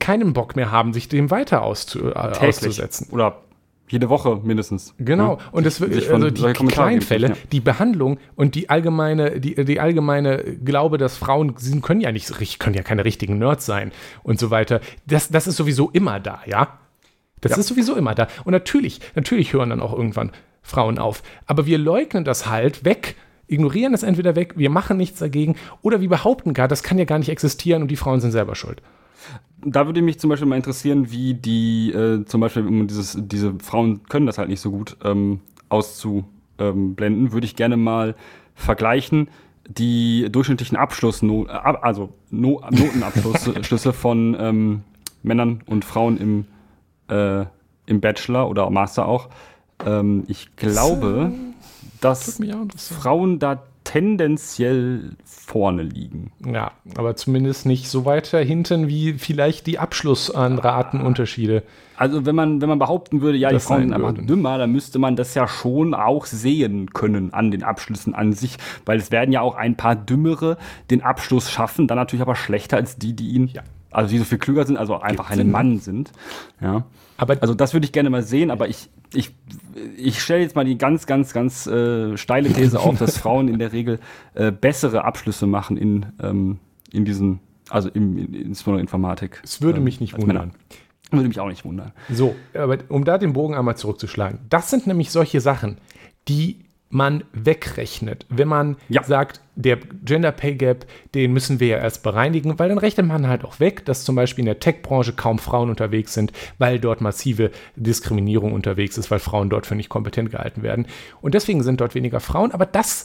keinen Bock mehr haben, sich dem weiter auszu, äh, täglich auszusetzen. oder jede Woche mindestens. Genau, Ja. und das, Sich also die Kleinfälle, ja. die Behandlung und die allgemeine, die, die allgemeine Glaube, dass Frauen sie können ja nicht können ja keine richtigen Nerds sein und so weiter. Das, das ist sowieso immer da, ja. Das Ja. ist sowieso immer da. Und natürlich, natürlich hören dann auch irgendwann Frauen auf. Aber wir leugnen das halt weg, ignorieren das entweder weg, wir machen nichts dagegen oder wir behaupten gar, das kann ja gar nicht existieren und die Frauen sind selber schuld. Da würde mich zum Beispiel mal interessieren, wie die, äh, zum Beispiel, um dieses, diese Frauen können das halt nicht so gut ähm, auszublenden, würde ich gerne mal vergleichen die durchschnittlichen Abschluss, äh, also no, Notenabschlüsse *laughs* von ähm, Männern und Frauen im, äh, im Bachelor oder Master auch. Ähm, ich glaube, dass auch interessieren. Frauen da tendenziell vorne liegen. Ja, aber zumindest nicht so weiter hinten wie vielleicht die Abschlussratenunterschiede. Also wenn man, wenn man behaupten würde, ja, die Das Frauen sein sind einfach dümmer, dann müsste man das ja schon auch sehen können an den Abschlüssen an sich, weil es werden ja auch ein paar Dümmere den Abschluss schaffen, dann natürlich aber schlechter als die, die ihn, Ja. also die so viel klüger sind, also einfach ein Sinn. Mann sind. Ja. Aber Also das würde ich gerne mal sehen, aber ich, ich, ich stelle jetzt mal die ganz, ganz, ganz äh, steile These auf, dass *laughs* Frauen in der Regel äh, bessere Abschlüsse machen in, ähm, in diesen, also im, in, insbesondere Informatik. es würde ähm, mich nicht als Männer. wundern. Würde mich auch nicht wundern. So, aber um da den Bogen einmal zurückzuschlagen, das sind nämlich solche Sachen, die man wegrechnet, wenn man Ja. sagt, der Gender Pay Gap, den müssen wir ja erst bereinigen, weil dann rechnet man halt auch weg, dass zum Beispiel in der Tech-Branche kaum Frauen unterwegs sind, weil dort massive Diskriminierung unterwegs ist, weil Frauen dort für nicht kompetent gehalten werden. Und deswegen sind dort weniger Frauen, aber das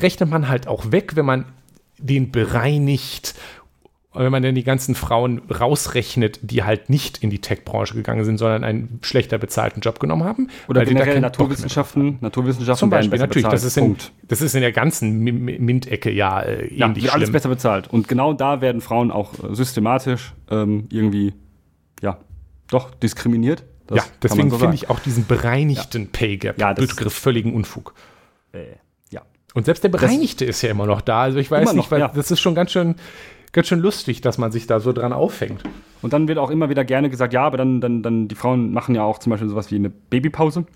rechnet man halt auch weg, wenn man den bereinigt und wenn man dann die ganzen Frauen rausrechnet, die halt nicht in die Tech-Branche gegangen sind, sondern einen schlechter bezahlten Job genommen haben. Oder generell Naturwissenschaften. Naturwissenschaften Zum Beispiel, natürlich. bezahlt. Das ist, in, Punkt. das ist in der ganzen Mi- Mi- MINT-Ecke ja äh, Ja, ähnlich wird alles schlimm. besser bezahlt. Und genau da werden Frauen auch äh, systematisch ähm, irgendwie, ja, doch diskriminiert. Das ja, deswegen so finde ich auch diesen bereinigten Pay Gap Ja, das- Begriff völligen Unfug. Äh, ja. Und selbst der Bereinigte ist ja immer noch da. Also ich weiß nicht, noch, weil ja. das ist schon ganz schön, ganz schön lustig, dass man sich da so dran auffängt. Und dann wird auch immer wieder gerne gesagt, ja, aber dann, dann, dann die Frauen machen ja auch zum Beispiel sowas wie eine Babypause.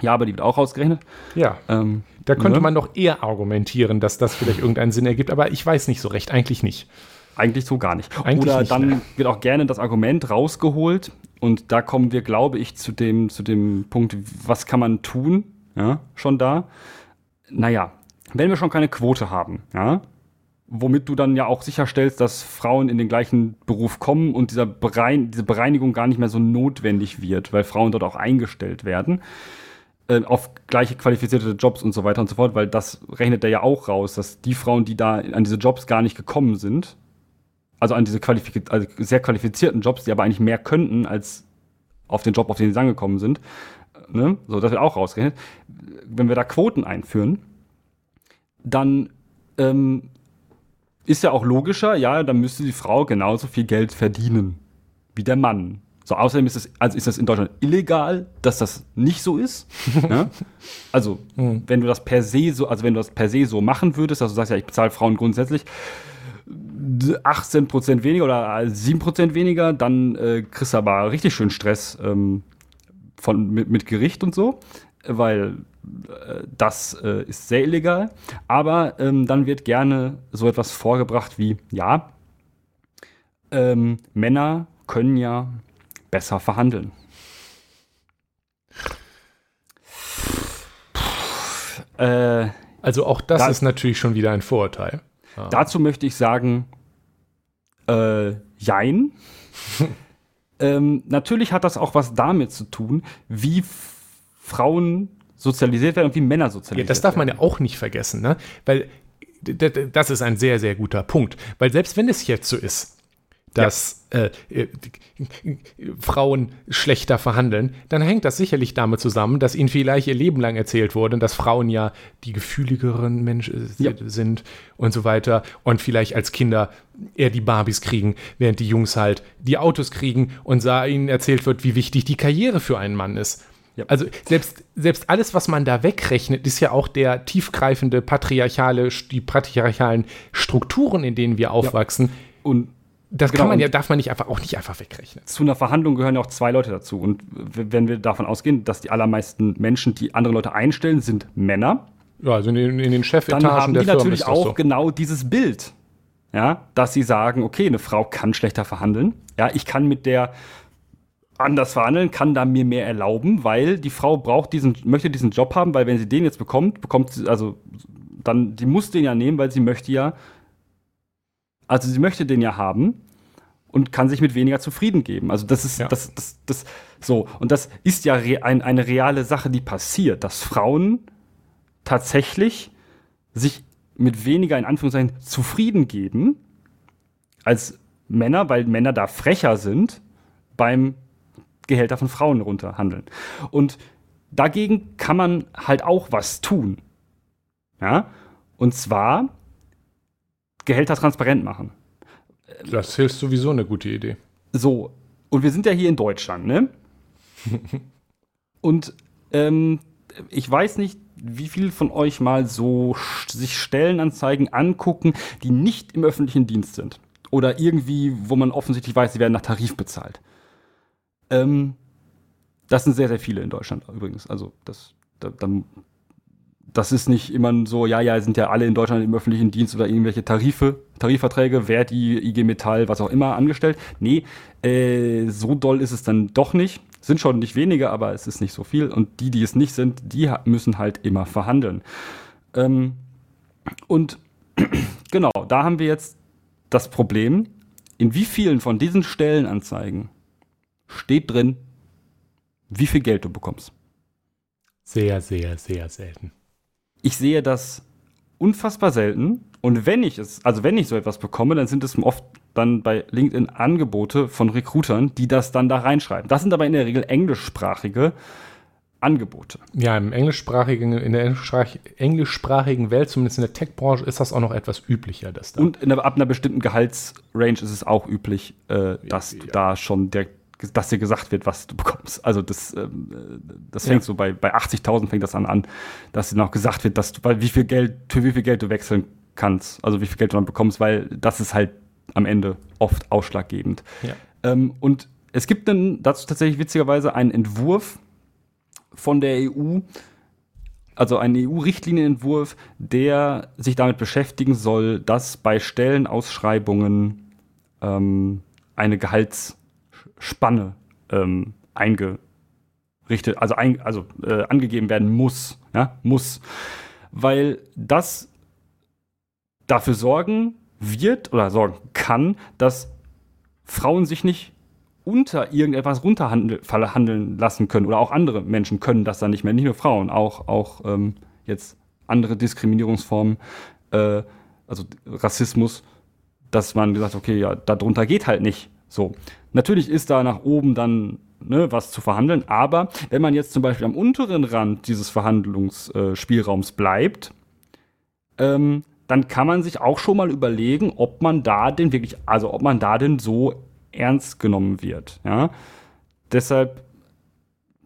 Ja, aber die wird auch ausgerechnet. Ja. Ähm, Da könnte ne? man doch eher argumentieren, dass das vielleicht irgendeinen Sinn ergibt, aber ich weiß nicht so recht, eigentlich nicht. Eigentlich so gar nicht. Eigentlich Oder nicht, dann ne? wird auch gerne das Argument rausgeholt und da kommen wir, glaube ich, zu dem, zu dem Punkt, was kann man tun? Ja, schon da. Naja, wenn wir schon keine Quote haben, ja, womit du dann ja auch sicherstellst, dass Frauen in den gleichen Beruf kommen und dieser Berein diese Bereinigung gar nicht mehr so notwendig wird, weil Frauen dort auch eingestellt werden äh, auf gleiche qualifizierte Jobs und so weiter und so fort, weil das rechnet er ja auch raus, dass die Frauen, die da an diese Jobs gar nicht gekommen sind, Also an diese qualifiz also sehr qualifizierten Jobs, die aber eigentlich mehr könnten als auf den Job, auf den sie angekommen sind. Ne? So, das wird auch rausgerechnet. Wenn wir da Quoten einführen, dann ähm, ist ja auch logischer, ja, dann müsste die Frau genauso viel Geld verdienen wie der Mann. So, außerdem ist es, also ist das in Deutschland illegal, dass das nicht so ist. *laughs* ne? Also, mhm. wenn du das per se so, also wenn du das per se so machen würdest, also du sagst ja, ich bezahle Frauen grundsätzlich 18 Prozent weniger oder 7 Prozent weniger, dann äh, kriegst du aber richtig schön Stress ähm, von, mit, mit Gericht und so, weil äh, das äh, ist sehr illegal. Aber ähm, dann wird gerne so etwas vorgebracht wie, ja, ähm, Männer können ja besser verhandeln. Äh, also auch das da, ist natürlich schon wieder ein Vorurteil. Ja. Dazu möchte ich sagen, äh, jein. *laughs* ähm, natürlich hat das auch was damit zu tun, wie Frauen sozialisiert werden und wie Männer sozialisiert werden. Ja, das darf man ja auch nicht vergessen, ne? Weil das ist ein sehr, sehr guter Punkt. Weil selbst wenn es jetzt so ist, dass ja. äh, äh, Frauen schlechter verhandeln, dann hängt das sicherlich damit zusammen, dass ihnen vielleicht ihr Leben lang erzählt wurde, dass Frauen ja die gefühligeren Menschen äh, ja. sind und so weiter und vielleicht als Kinder eher die Barbies kriegen, während die Jungs halt die Autos kriegen und sah ihnen erzählt wird, wie wichtig die Karriere für einen Mann ist. Ja. Also selbst, selbst alles, was man da wegrechnet, ist ja auch der tiefgreifende patriarchale, die patriarchalen Strukturen, in denen wir aufwachsen. Ja. Und das genau, kann man ja, darf man nicht einfach auch nicht einfach wegrechnen. Zu einer Verhandlung gehören ja auch zwei Leute dazu. Und wenn wir davon ausgehen, dass die allermeisten Menschen, die andere Leute einstellen, sind Männer. Ja, also in den, in den Chefetagen dann haben die natürlich auch so. genau dieses Bild. Ja, dass sie sagen, okay, eine Frau kann schlechter verhandeln. Ja, ich kann mit der anders verhandeln, kann da mir mehr erlauben, weil die Frau braucht diesen, möchte diesen Job haben, weil wenn sie den jetzt bekommt, bekommt sie, also dann, die muss den ja nehmen, weil sie möchte ja also sie möchte den ja haben und kann sich mit weniger zufrieden geben. Also das ist ja. das, das, das so. Und das ist ja re ein, eine reale Sache, die passiert, dass Frauen tatsächlich sich mit weniger in Anführungszeichen zufrieden geben als Männer, weil Männer da frecher sind beim Gehälter von Frauen runterhandeln. Und dagegen kann man halt auch was tun. Ja? Und zwar Gehälter transparent machen. Das hilft sowieso eine gute Idee. So, und wir sind ja hier in Deutschland, ne? und ähm, ich weiß nicht, wie viele von euch mal so sich Stellenanzeigen angucken, die nicht im öffentlichen Dienst sind. Oder irgendwie, wo man offensichtlich weiß, sie werden nach Tarif bezahlt. Ähm, das sind sehr, sehr viele in Deutschland übrigens. Also das, da, da das ist nicht immer so, ja, ja, sind ja alle in Deutschland im öffentlichen Dienst oder irgendwelche Tarife, Tarifverträge, Verdi, IG Metall, was auch immer angestellt. Nee, äh, so doll ist es dann doch nicht. Sind schon nicht wenige, aber es ist nicht so viel. Und die, die es nicht sind, die müssen halt immer verhandeln. Ähm, und *clears throat* genau, da haben wir jetzt das Problem, in wie vielen von diesen Stellenanzeigen steht drin, wie viel Geld du bekommst. Sehr, sehr, sehr selten ich sehe das unfassbar selten. Und wenn ich es, also wenn ich so etwas bekomme, dann sind es oft dann bei LinkedIn Angebote von Recruitern, die das dann da reinschreiben. Das sind aber in der Regel englischsprachige Angebote. Ja, im englischsprachigen, in der englischsprachigen Welt, zumindest in der Tech-Branche, ist das auch noch etwas üblicher. Dass da Und der, ab einer bestimmten Gehaltsrange ist es auch üblich, äh, dass ja. du da schon der dass dir gesagt wird, was du bekommst. Also das, ähm, das fängt ja. so bei, bei 80.000 fängt das an an, dass dir noch gesagt wird, dass du, weil wie viel Geld, für wie viel Geld du wechseln kannst, also wie viel Geld du dann bekommst, weil das ist halt am Ende oft ausschlaggebend. Ja. Ähm, und es gibt dann dazu tatsächlich witzigerweise einen Entwurf von der EU, also einen EU-Richtlinienentwurf, der sich damit beschäftigen soll, dass bei Stellenausschreibungen ähm, eine Gehalts Spanne ähm, eingerichtet, also, ein, also äh, angegeben werden muss. Ja? Muss. Weil das dafür sorgen wird oder sorgen kann, dass Frauen sich nicht unter irgendetwas runterhandeln lassen können oder auch andere Menschen können das dann nicht mehr, nicht nur Frauen, auch, auch ähm, jetzt andere Diskriminierungsformen, äh, also Rassismus dass man gesagt, okay, ja, darunter geht halt nicht. So. Natürlich ist da nach oben dann ne, was zu verhandeln, aber wenn man jetzt zum Beispiel am unteren Rand dieses Verhandlungsspielraums bleibt, ähm, dann kann man sich auch schon mal überlegen, ob man da denn wirklich, also ob man da denn so ernst genommen wird. Ja? Deshalb,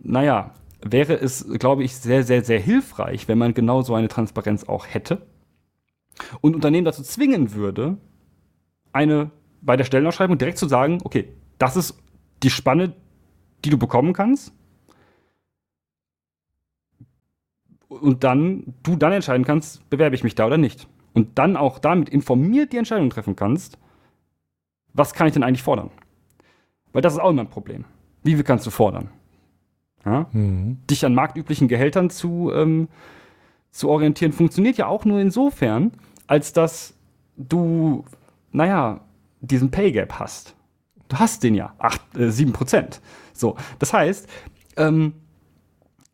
naja, wäre es, glaube ich, sehr, sehr, sehr hilfreich, wenn man genau so eine Transparenz auch hätte und Unternehmen dazu zwingen würde, eine bei der Stellenausschreibung direkt zu sagen, okay, das ist die Spanne, die du bekommen kannst. Und dann du dann entscheiden kannst, bewerbe ich mich da oder nicht. Und dann auch damit informiert die Entscheidung treffen kannst, was kann ich denn eigentlich fordern? Weil das ist auch immer ein Problem. Wie viel kannst du fordern? Ja? Mhm. Dich an marktüblichen Gehältern zu, ähm, zu orientieren, funktioniert ja auch nur insofern, als dass du, naja, diesen Pay Gap hast. Du hast den ja, 8, äh, 7 Prozent. So, das heißt, ähm,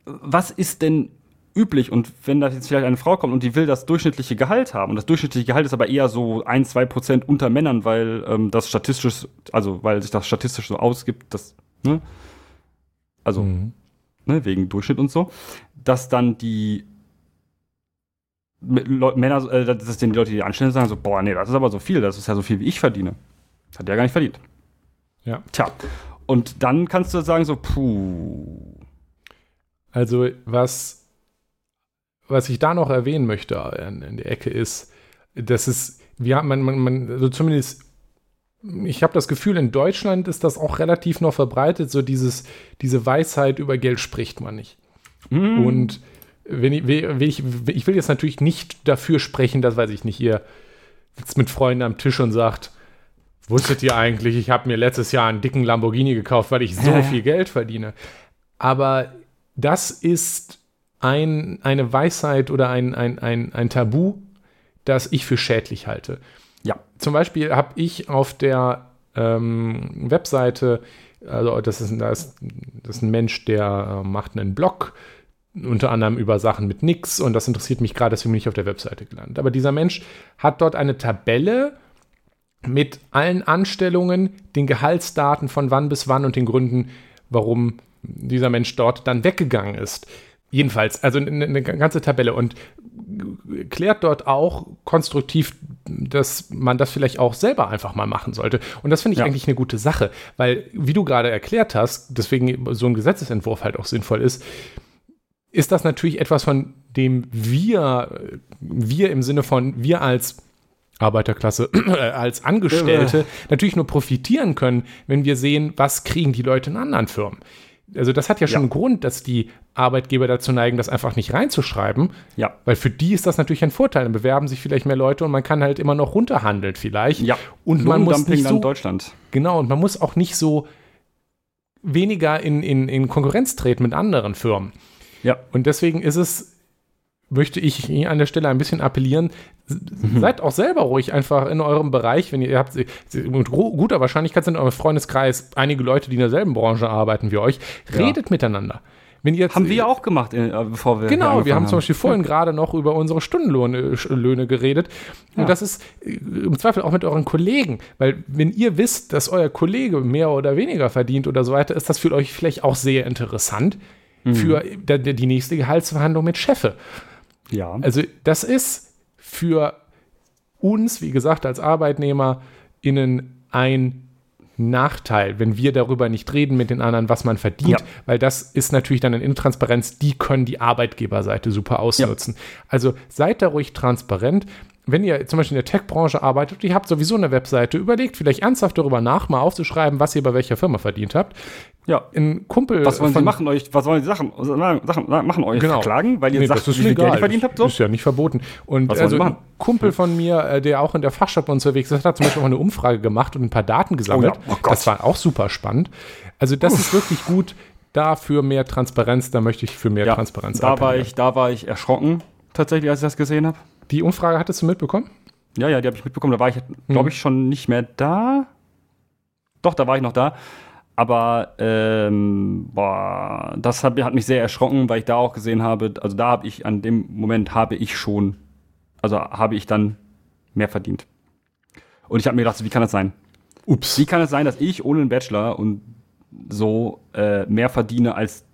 was ist denn üblich und wenn da jetzt vielleicht eine Frau kommt und die will das durchschnittliche Gehalt haben und das durchschnittliche Gehalt ist aber eher so ein, zwei Prozent unter Männern, weil ähm, das statistisch, also weil sich das statistisch so ausgibt, dass, ne? Also, mhm. ne, wegen Durchschnitt und so, dass dann die Männer, äh, das sind die Leute, die anstellen, sagen so, boah, nee, das ist aber so viel, das ist ja so viel, wie ich verdiene. Das hat der gar nicht verdient. Ja. Tja. Und dann kannst du sagen so, puh. Also, was, was ich da noch erwähnen möchte in, in der Ecke ist, dass es, wir man, man, man also zumindest ich habe das Gefühl, in Deutschland ist das auch relativ noch verbreitet, so dieses, diese Weisheit über Geld spricht man nicht. Mm. Und wenn ich, will ich, ich will jetzt natürlich nicht dafür sprechen, dass, weiß ich nicht, ihr sitzt mit Freunden am Tisch und sagt, wusstet ihr eigentlich, ich habe mir letztes Jahr einen dicken Lamborghini gekauft, weil ich so viel Geld verdiene. Aber das ist ein, eine Weisheit oder ein, ein, ein, ein Tabu, das ich für schädlich halte. Ja. Zum Beispiel habe ich auf der ähm, Webseite, also das ist, das ist ein Mensch, der äh, macht einen Blog, unter anderem über Sachen mit Nix und das interessiert mich gerade, deswegen bin ich auf der Webseite gelandet. Aber dieser Mensch hat dort eine Tabelle mit allen Anstellungen, den Gehaltsdaten von wann bis wann und den Gründen, warum dieser Mensch dort dann weggegangen ist. Jedenfalls, also eine, eine ganze Tabelle und klärt dort auch konstruktiv, dass man das vielleicht auch selber einfach mal machen sollte. Und das finde ich ja. eigentlich eine gute Sache, weil, wie du gerade erklärt hast, deswegen so ein Gesetzesentwurf halt auch sinnvoll ist, ist das natürlich etwas, von dem wir, wir im Sinne von wir als Arbeiterklasse, *clears throat* äh, als Angestellte natürlich nur profitieren können, wenn wir sehen, was kriegen die Leute in anderen Firmen. Also das hat ja schon ja. einen Grund, dass die Arbeitgeber dazu neigen, das einfach nicht reinzuschreiben. Ja. Weil für die ist das natürlich ein Vorteil. Dann bewerben sich vielleicht mehr Leute und man kann halt immer noch runterhandeln vielleicht. Ja. Und man muss nicht so, Deutschland. Genau, und man muss auch nicht so weniger in, in, in Konkurrenz treten mit anderen Firmen. Ja. Und deswegen ist es, möchte ich an der Stelle ein bisschen appellieren, mhm. seid auch selber ruhig einfach in eurem Bereich, wenn ihr, ihr habt mit guter Wahrscheinlichkeit sind in eurem Freundeskreis einige Leute, die in derselben Branche arbeiten wie euch, redet ja. miteinander. Wenn jetzt, haben wir ja auch gemacht, äh, bevor wir. Genau, wir haben, haben zum Beispiel vorhin gerade noch über unsere Stundenlöhne geredet. Und ja. das ist äh, im Zweifel auch mit euren Kollegen. Weil, wenn ihr wisst, dass euer Kollege mehr oder weniger verdient oder so weiter, ist das für euch vielleicht auch sehr interessant, mhm. für die nächste Gehaltsverhandlung mit Chefe. Ja. Also das ist für uns, wie gesagt, als ArbeitnehmerInnen ein Nachteil, wenn wir darüber nicht reden mit den anderen, was man verdient, ja. weil das ist natürlich dann eine Intransparenz, die können die Arbeitgeberseite super ausnutzen. Ja. Also seid da ruhig transparent. Wenn ihr zum Beispiel in der Tech-Branche arbeitet, ihr habt sowieso eine Webseite, überlegt vielleicht ernsthaft darüber nach, mal aufzuschreiben, was ihr bei welcher Firma verdient habt. Ja. Ein Kumpel. Was wollen Sie machen? Euch, was wollen Sie Sachen, Sachen machen? Euch genau. verklagen, weil ihr nee, sagt, wie viel Geld ihr verdient habt? So? Ist ja nicht verboten. Und was also ein Kumpel von mir, äh, der auch in der Fachshop unterwegs ist, hat zum Beispiel auch eine Umfrage gemacht und ein paar Daten gesammelt. Oh ja. oh das war auch super spannend. Also das Uff. ist wirklich gut. Da für mehr Transparenz, da möchte ich für mehr ja, Transparenz da war ich, Da war ich erschrocken, tatsächlich, als ich das gesehen habe. Die Umfrage hattest du mitbekommen? Ja, ja, die habe ich mitbekommen. Da war ich, glaube hm. ich, schon nicht mehr da. Doch, da war ich noch da. Aber ähm, boah, das hat, hat, mich sehr erschrocken, weil ich da auch gesehen habe, also da habe ich, an dem Moment habe ich schon, also habe ich dann mehr verdient. Und ich habe mir gedacht, wie kann das sein? Ups. Wie kann es sein, dass ich ohne einen Bachelor und so äh, mehr verdiene als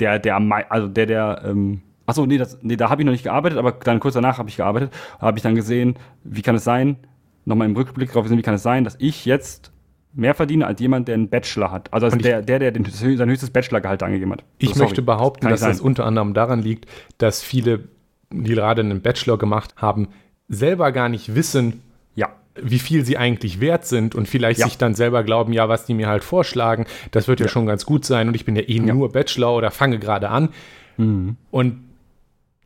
der, der am also der, der, ähm, achso, nee, das, nee, da habe ich noch nicht gearbeitet, aber dann kurz danach habe ich gearbeitet, habe ich dann gesehen, wie kann es sein, nochmal im Rückblick drauf gesehen, wie kann es sein, dass ich jetzt mehr verdiene als jemand, der einen Bachelor hat. Also als ich- der, der, der den, sein höchstes Bachelorgehalt angegeben hat. Ich So, sorry. möchte behaupten, Kann dass das unter anderem daran liegt, dass viele, die gerade einen Bachelor gemacht haben, selber gar nicht wissen, Ja, wie viel sie eigentlich wert sind und vielleicht Ja. sich dann selber glauben, ja, was die mir halt vorschlagen, das wird ja, Ja. schon ganz gut sein und ich bin ja eh nur Bachelor oder fange gerade an. Und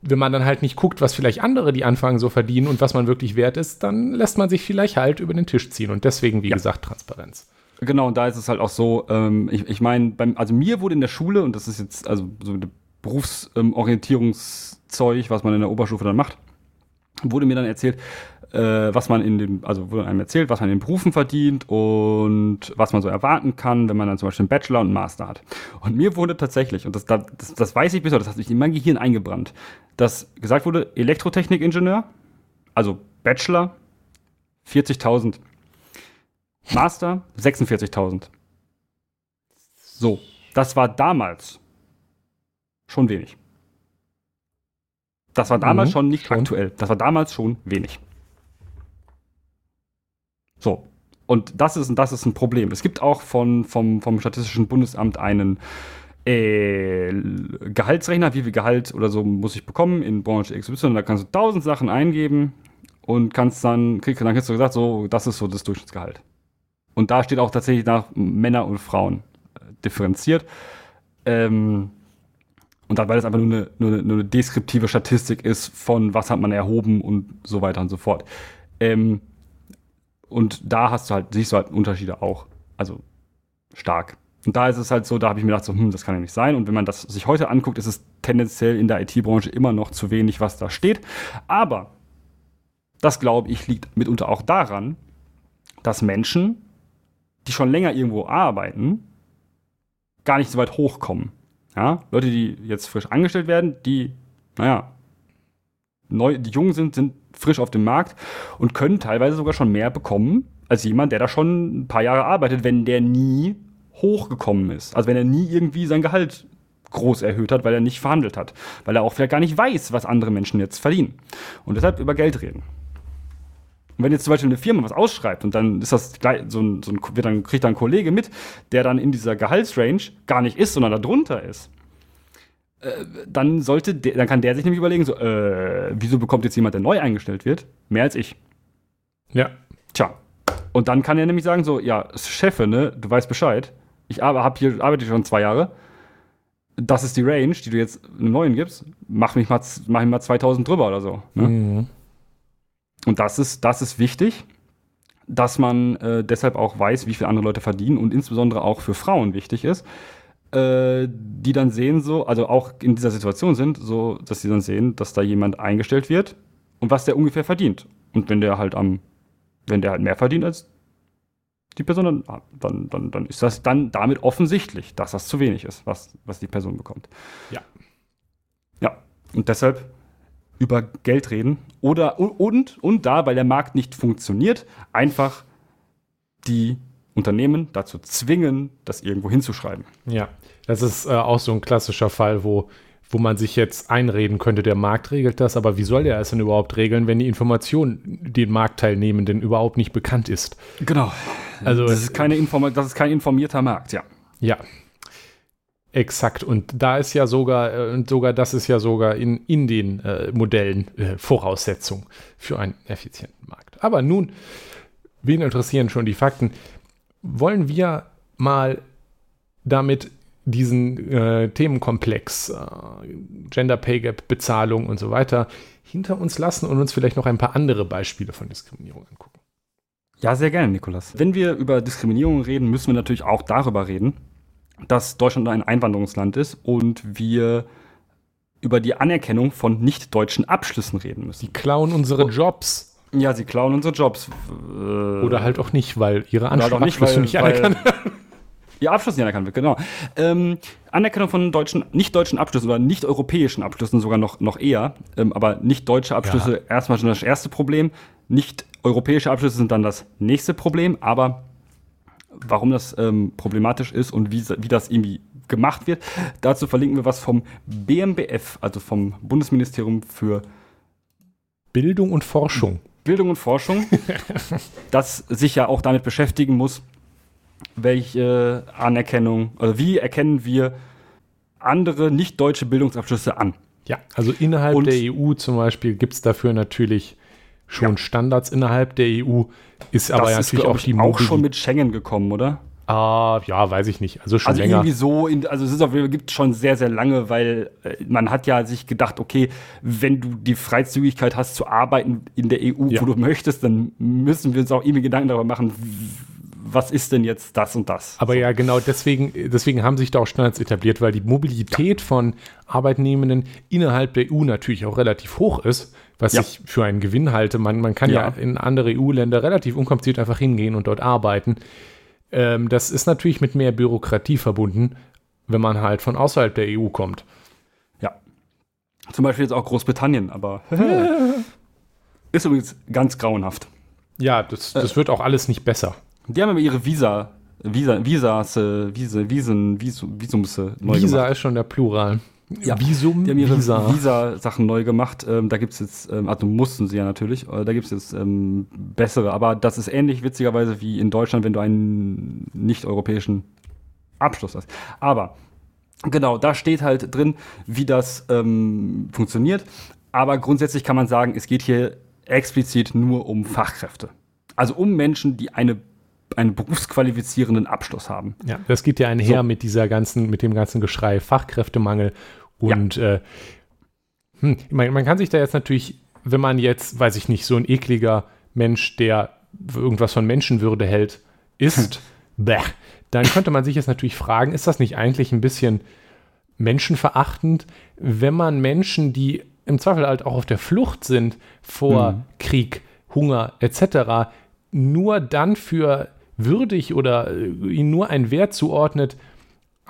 wenn man dann halt nicht guckt, was vielleicht andere, die anfangen, so verdienen und was man wirklich wert ist, dann lässt man sich vielleicht halt über den Tisch ziehen. Und deswegen, wie Ja. gesagt, Transparenz. Genau, und da ist es halt auch so, ähm, ich, ich meine, also mir wurde in der Schule, und das ist jetzt also so Berufsorientierungszeug, was man in der Oberstufe dann macht, wurde mir dann erzählt, äh, was man in den, also wurde einem erzählt, was man in den Berufen verdient und was man so erwarten kann, wenn man dann zum Beispiel einen Bachelor und einen Master hat. Und mir wurde tatsächlich, und das, das, das weiß ich bis heute, das hat sich in mein Gehirn eingebrannt, dass gesagt wurde, Elektrotechnikingenieur, also Bachelor, 40.000 Master 46.000. So, das war damals schon wenig. Das war damals Mhm, schon nicht schon. aktuell. Das war damals schon wenig. So, und das ist, das ist ein Problem. Es gibt auch von, vom, vom Statistischen Bundesamt einen äh, Gehaltsrechner, wie viel Gehalt oder so muss ich bekommen in Branche XY. Da kannst du tausend Sachen eingeben und kannst dann, krieg, dann kriegst du gesagt, so, das ist so das Durchschnittsgehalt. Und da steht auch tatsächlich nach Männer und Frauen äh, differenziert. Ähm, und da, weil das einfach nur eine, nur, eine, nur eine deskriptive Statistik ist von was hat man erhoben und so weiter und so fort. Ähm, und da hast du halt, siehst du halt Unterschiede auch. Also stark. Und da ist es halt so, da habe ich mir gedacht, so, hm, das kann ja nicht sein. Und wenn man das sich heute anguckt, ist es tendenziell in der IT-Branche immer noch zu wenig, was da steht. Aber das, glaube ich, liegt mitunter auch daran, dass Menschen, die schon länger irgendwo arbeiten, gar nicht so weit hochkommen. Ja? Leute, die jetzt frisch angestellt werden, die, naja, neu, die jung sind, sind frisch auf dem Markt und können teilweise sogar schon mehr bekommen als jemand, der da schon ein paar Jahre arbeitet, wenn der nie hochgekommen ist. Also wenn er nie irgendwie sein Gehalt groß erhöht hat, weil er nicht verhandelt hat. Weil er auch vielleicht gar nicht weiß, was andere Menschen jetzt verdienen. Und deshalb über Geld reden. Und wenn jetzt zum Beispiel eine Firma was ausschreibt und dann ist das so ein, so ein, wird dann, kriegt dann ein Kollege mit, der dann in dieser Gehaltsrange gar nicht ist, sondern da drunter ist, äh, dann sollte der, dann kann der sich nämlich überlegen, so, äh, wieso bekommt jetzt jemand, der neu eingestellt wird, mehr als ich? Ja. Tja. Und dann kann er nämlich sagen, so, ja, Chefe, ne, du weißt Bescheid, ich ar- hab hier, arbeite schon zwei Jahre, das ist die Range, die du jetzt einem neuen gibst, mach mich mal, mach mich mal 2000 drüber oder so. Ne? Mhm. Und das ist, das ist wichtig, dass man äh, deshalb auch weiß, wie viel andere Leute verdienen und insbesondere auch für Frauen wichtig ist, äh, die dann sehen so, also auch in dieser Situation sind, so, dass sie dann sehen, dass da jemand eingestellt wird und was der ungefähr verdient. Und wenn der halt am, wenn der halt mehr verdient als die Person, dann, ah, dann, dann, dann ist das dann damit offensichtlich, dass das zu wenig ist, was, was die Person bekommt. Ja. Ja, und deshalb über Geld reden oder und, und da, weil der Markt nicht funktioniert, einfach die Unternehmen dazu zwingen, das irgendwo hinzuschreiben. Ja, das ist äh, auch so ein klassischer Fall, wo, wo man sich jetzt einreden könnte, der Markt regelt das, aber wie soll der es denn überhaupt regeln, wenn die Information den Marktteilnehmenden überhaupt nicht bekannt ist? Genau. Also Das ist, keine Informa das ist kein informierter Markt, ja. Ja. Exakt. Und da ist ja sogar, äh, und sogar das ist ja sogar in, in den äh, Modellen äh, Voraussetzung für einen effizienten Markt. Aber nun, wen interessieren schon die Fakten? Wollen wir mal damit diesen äh, Themenkomplex äh, Gender Pay Gap, Bezahlung und so weiter hinter uns lassen und uns vielleicht noch ein paar andere Beispiele von Diskriminierung angucken? Ja, sehr gerne, Nikolas. Wenn wir über Diskriminierung reden, müssen wir natürlich auch darüber reden, dass Deutschland ein Einwanderungsland ist und wir über die Anerkennung von nicht-deutschen Abschlüssen reden müssen. Die klauen unsere Jobs. Ja, sie klauen unsere Jobs. Äh, Oder halt auch nicht, weil ihre halt Anschlussabschlüsse nicht, weil- anerkannt *laughs* Ihr Abschluss nicht anerkannt wird, genau. Ähm, Anerkennung von deutschen, nicht deutschen Abschlüssen oder nicht europäischen Abschlüssen sogar noch, noch eher. Ähm, aber nicht deutsche Abschlüsse Ja. erstmal schon das erste Problem. Nicht europäische Abschlüsse sind dann das nächste Problem. Aber warum das ähm, problematisch ist und wie, wie das irgendwie gemacht wird, dazu verlinken wir was vom BMBF, also vom Bundesministerium für Bildung und Forschung. Bildung und Forschung, *laughs* das sich ja auch damit beschäftigen muss, welche Anerkennung, also wie erkennen wir andere nicht deutsche Bildungsabschlüsse an. Ja, also innerhalb Und- der EU zum Beispiel gibt es dafür natürlich schon Ja. Standards innerhalb der EU, ist aber das ist, natürlich glaub auch die auch schon Mobilität- mit Schengen gekommen, oder? Ah, ja, weiß ich nicht. Also schon Also länger. irgendwie so, in, also es ist auf jeden Fall gibt schon sehr, sehr lange, weil äh, man hat ja sich gedacht, okay, wenn du die Freizügigkeit hast zu arbeiten in der EU, Ja. wo du möchtest, dann müssen wir uns auch irgendwie Gedanken darüber machen, was ist denn jetzt das und das? Aber ja, genau deswegen, deswegen haben sich da auch Standards etabliert, weil die Mobilität von Arbeitnehmenden innerhalb der EU natürlich auch relativ hoch ist, was Ja. ich für einen Gewinn halte. Man, man kann ja. Ja. in andere EU-Länder relativ unkompliziert einfach hingehen und dort arbeiten. Ähm, das ist natürlich mit mehr Bürokratie verbunden, wenn man halt von außerhalb der EU kommt. Ja. Zum Beispiel jetzt auch Großbritannien, aber *laughs* ist übrigens ganz grauenhaft. Ja, das, das wird auch alles nicht besser. Die haben aber ihre Visa, Visa, Visas, äh, Visa, Visen, Visum, Visums äh, neu Visa gemacht. ist schon der Plural. Ja, Visum, Die haben ihre Visa. Visa-Sachen neu gemacht. Ähm, da gibt es jetzt, ähm, also mussten sie ja natürlich, äh, da gibt es jetzt ähm, bessere. Aber das ist ähnlich witzigerweise wie in Deutschland, wenn du einen nicht-europäischen Abschluss hast. Aber genau, da steht halt drin, wie das ähm, funktioniert. Aber grundsätzlich kann man sagen, es geht hier explizit nur um Fachkräfte. Also um Menschen, die eine, einen berufsqualifizierenden Abschluss haben. Ja, das geht ja einher So. mit dieser ganzen, mit dem ganzen Geschrei Fachkräftemangel und äh, hm, man, man kann sich da jetzt natürlich, wenn man jetzt, weiß ich nicht, so ein ekliger Mensch, der irgendwas von Menschenwürde hält, ist, bäh, dann könnte man sich jetzt natürlich fragen, ist das nicht eigentlich ein bisschen menschenverachtend, wenn man Menschen, die im Zweifel halt auch auf der Flucht sind vor Mhm. Krieg, Hunger etc., nur dann für würdig oder äh, ihnen nur einen Wert zuordnet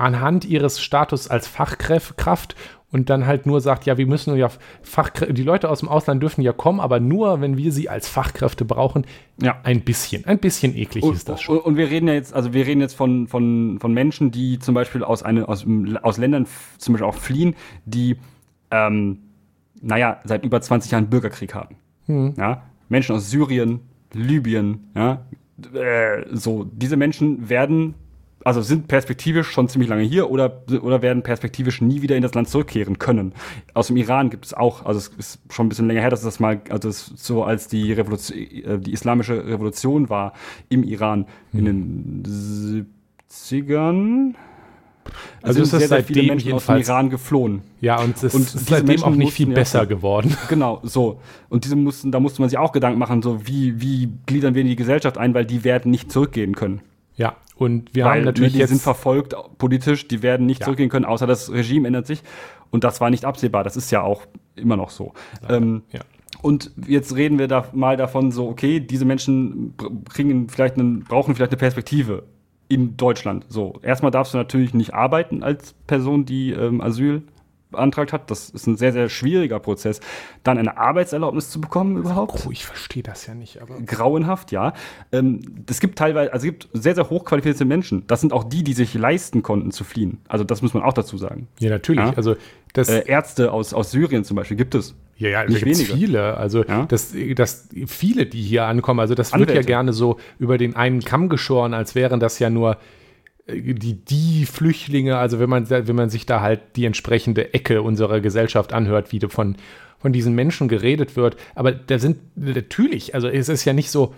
anhand ihres Status als Fachkraft und dann halt nur sagt, ja, wir müssen ja Fachkräfte, die Leute aus dem Ausland dürfen ja kommen, aber nur, wenn wir sie als Fachkräfte brauchen, Ja. ein bisschen, ein bisschen eklig Und, ist das schon. und, wir reden ja jetzt, also wir reden jetzt von, von, von Menschen, die zum Beispiel aus, eine, aus, aus Ländern zum Beispiel auch fliehen, die, ähm, naja, seit über 20 Jahren Bürgerkrieg haben. Hm. Ja? Menschen aus Syrien, Libyen, ja, äh, so, diese Menschen werden, also sind perspektivisch schon ziemlich lange hier oder, oder werden perspektivisch nie wieder in das Land zurückkehren können. Aus dem Iran gibt es auch, also es ist schon ein bisschen länger her, dass das mal, also es so als die Revolution, äh, die islamische Revolution war im Iran in den 70ern. Also sind es ist seitdem aus dem Iran geflohen. Ja, und es Und ist diese seitdem Menschen auch nicht viel ja- besser geworden. *laughs* Genau, so. Und diese mussten, da musste man sich auch Gedanken machen, so wie, wie gliedern wir in die Gesellschaft ein, weil die werden nicht zurückgehen können. Ja, und wir weil haben natürlich ne, die sind jetzt verfolgt politisch, die werden nicht Ja. zurückgehen können, außer das Regime ändert sich. Und das war nicht absehbar. Das ist ja auch immer noch so. Ähm, ja. und jetzt reden wir da mal davon, so, okay, diese Menschen kriegen vielleicht einen, brauchen vielleicht eine Perspektive in Deutschland. So, erstmal darfst du natürlich nicht arbeiten als Person, die ähm, Asyl beantragt hat. Das ist ein sehr, sehr schwieriger Prozess. Dann eine Arbeitserlaubnis zu bekommen überhaupt Oh, ich verstehe das ja nicht, aber grauenhaft, ja. Ähm, es gibt teilweise, also es gibt sehr, sehr hochqualifizierte Menschen. Das sind auch die, die sich leisten konnten zu fliehen. Also das muss man auch dazu sagen. ja, natürlich. Ja. Also das, Äh, Ärzte aus, aus Syrien zum Beispiel gibt es. Ja, ja, Nicht wenige. viele. Also, Ja. das, das, viele, die hier ankommen, also das wird ja Anwälte. gerne so über den einen Kamm geschoren, als wären das ja nur die, die Flüchtlinge, also wenn man, wenn man sich da halt die entsprechende Ecke unserer Gesellschaft anhört, wie von, von diesen Menschen geredet wird. Aber da sind natürlich, also es ist ja nicht so,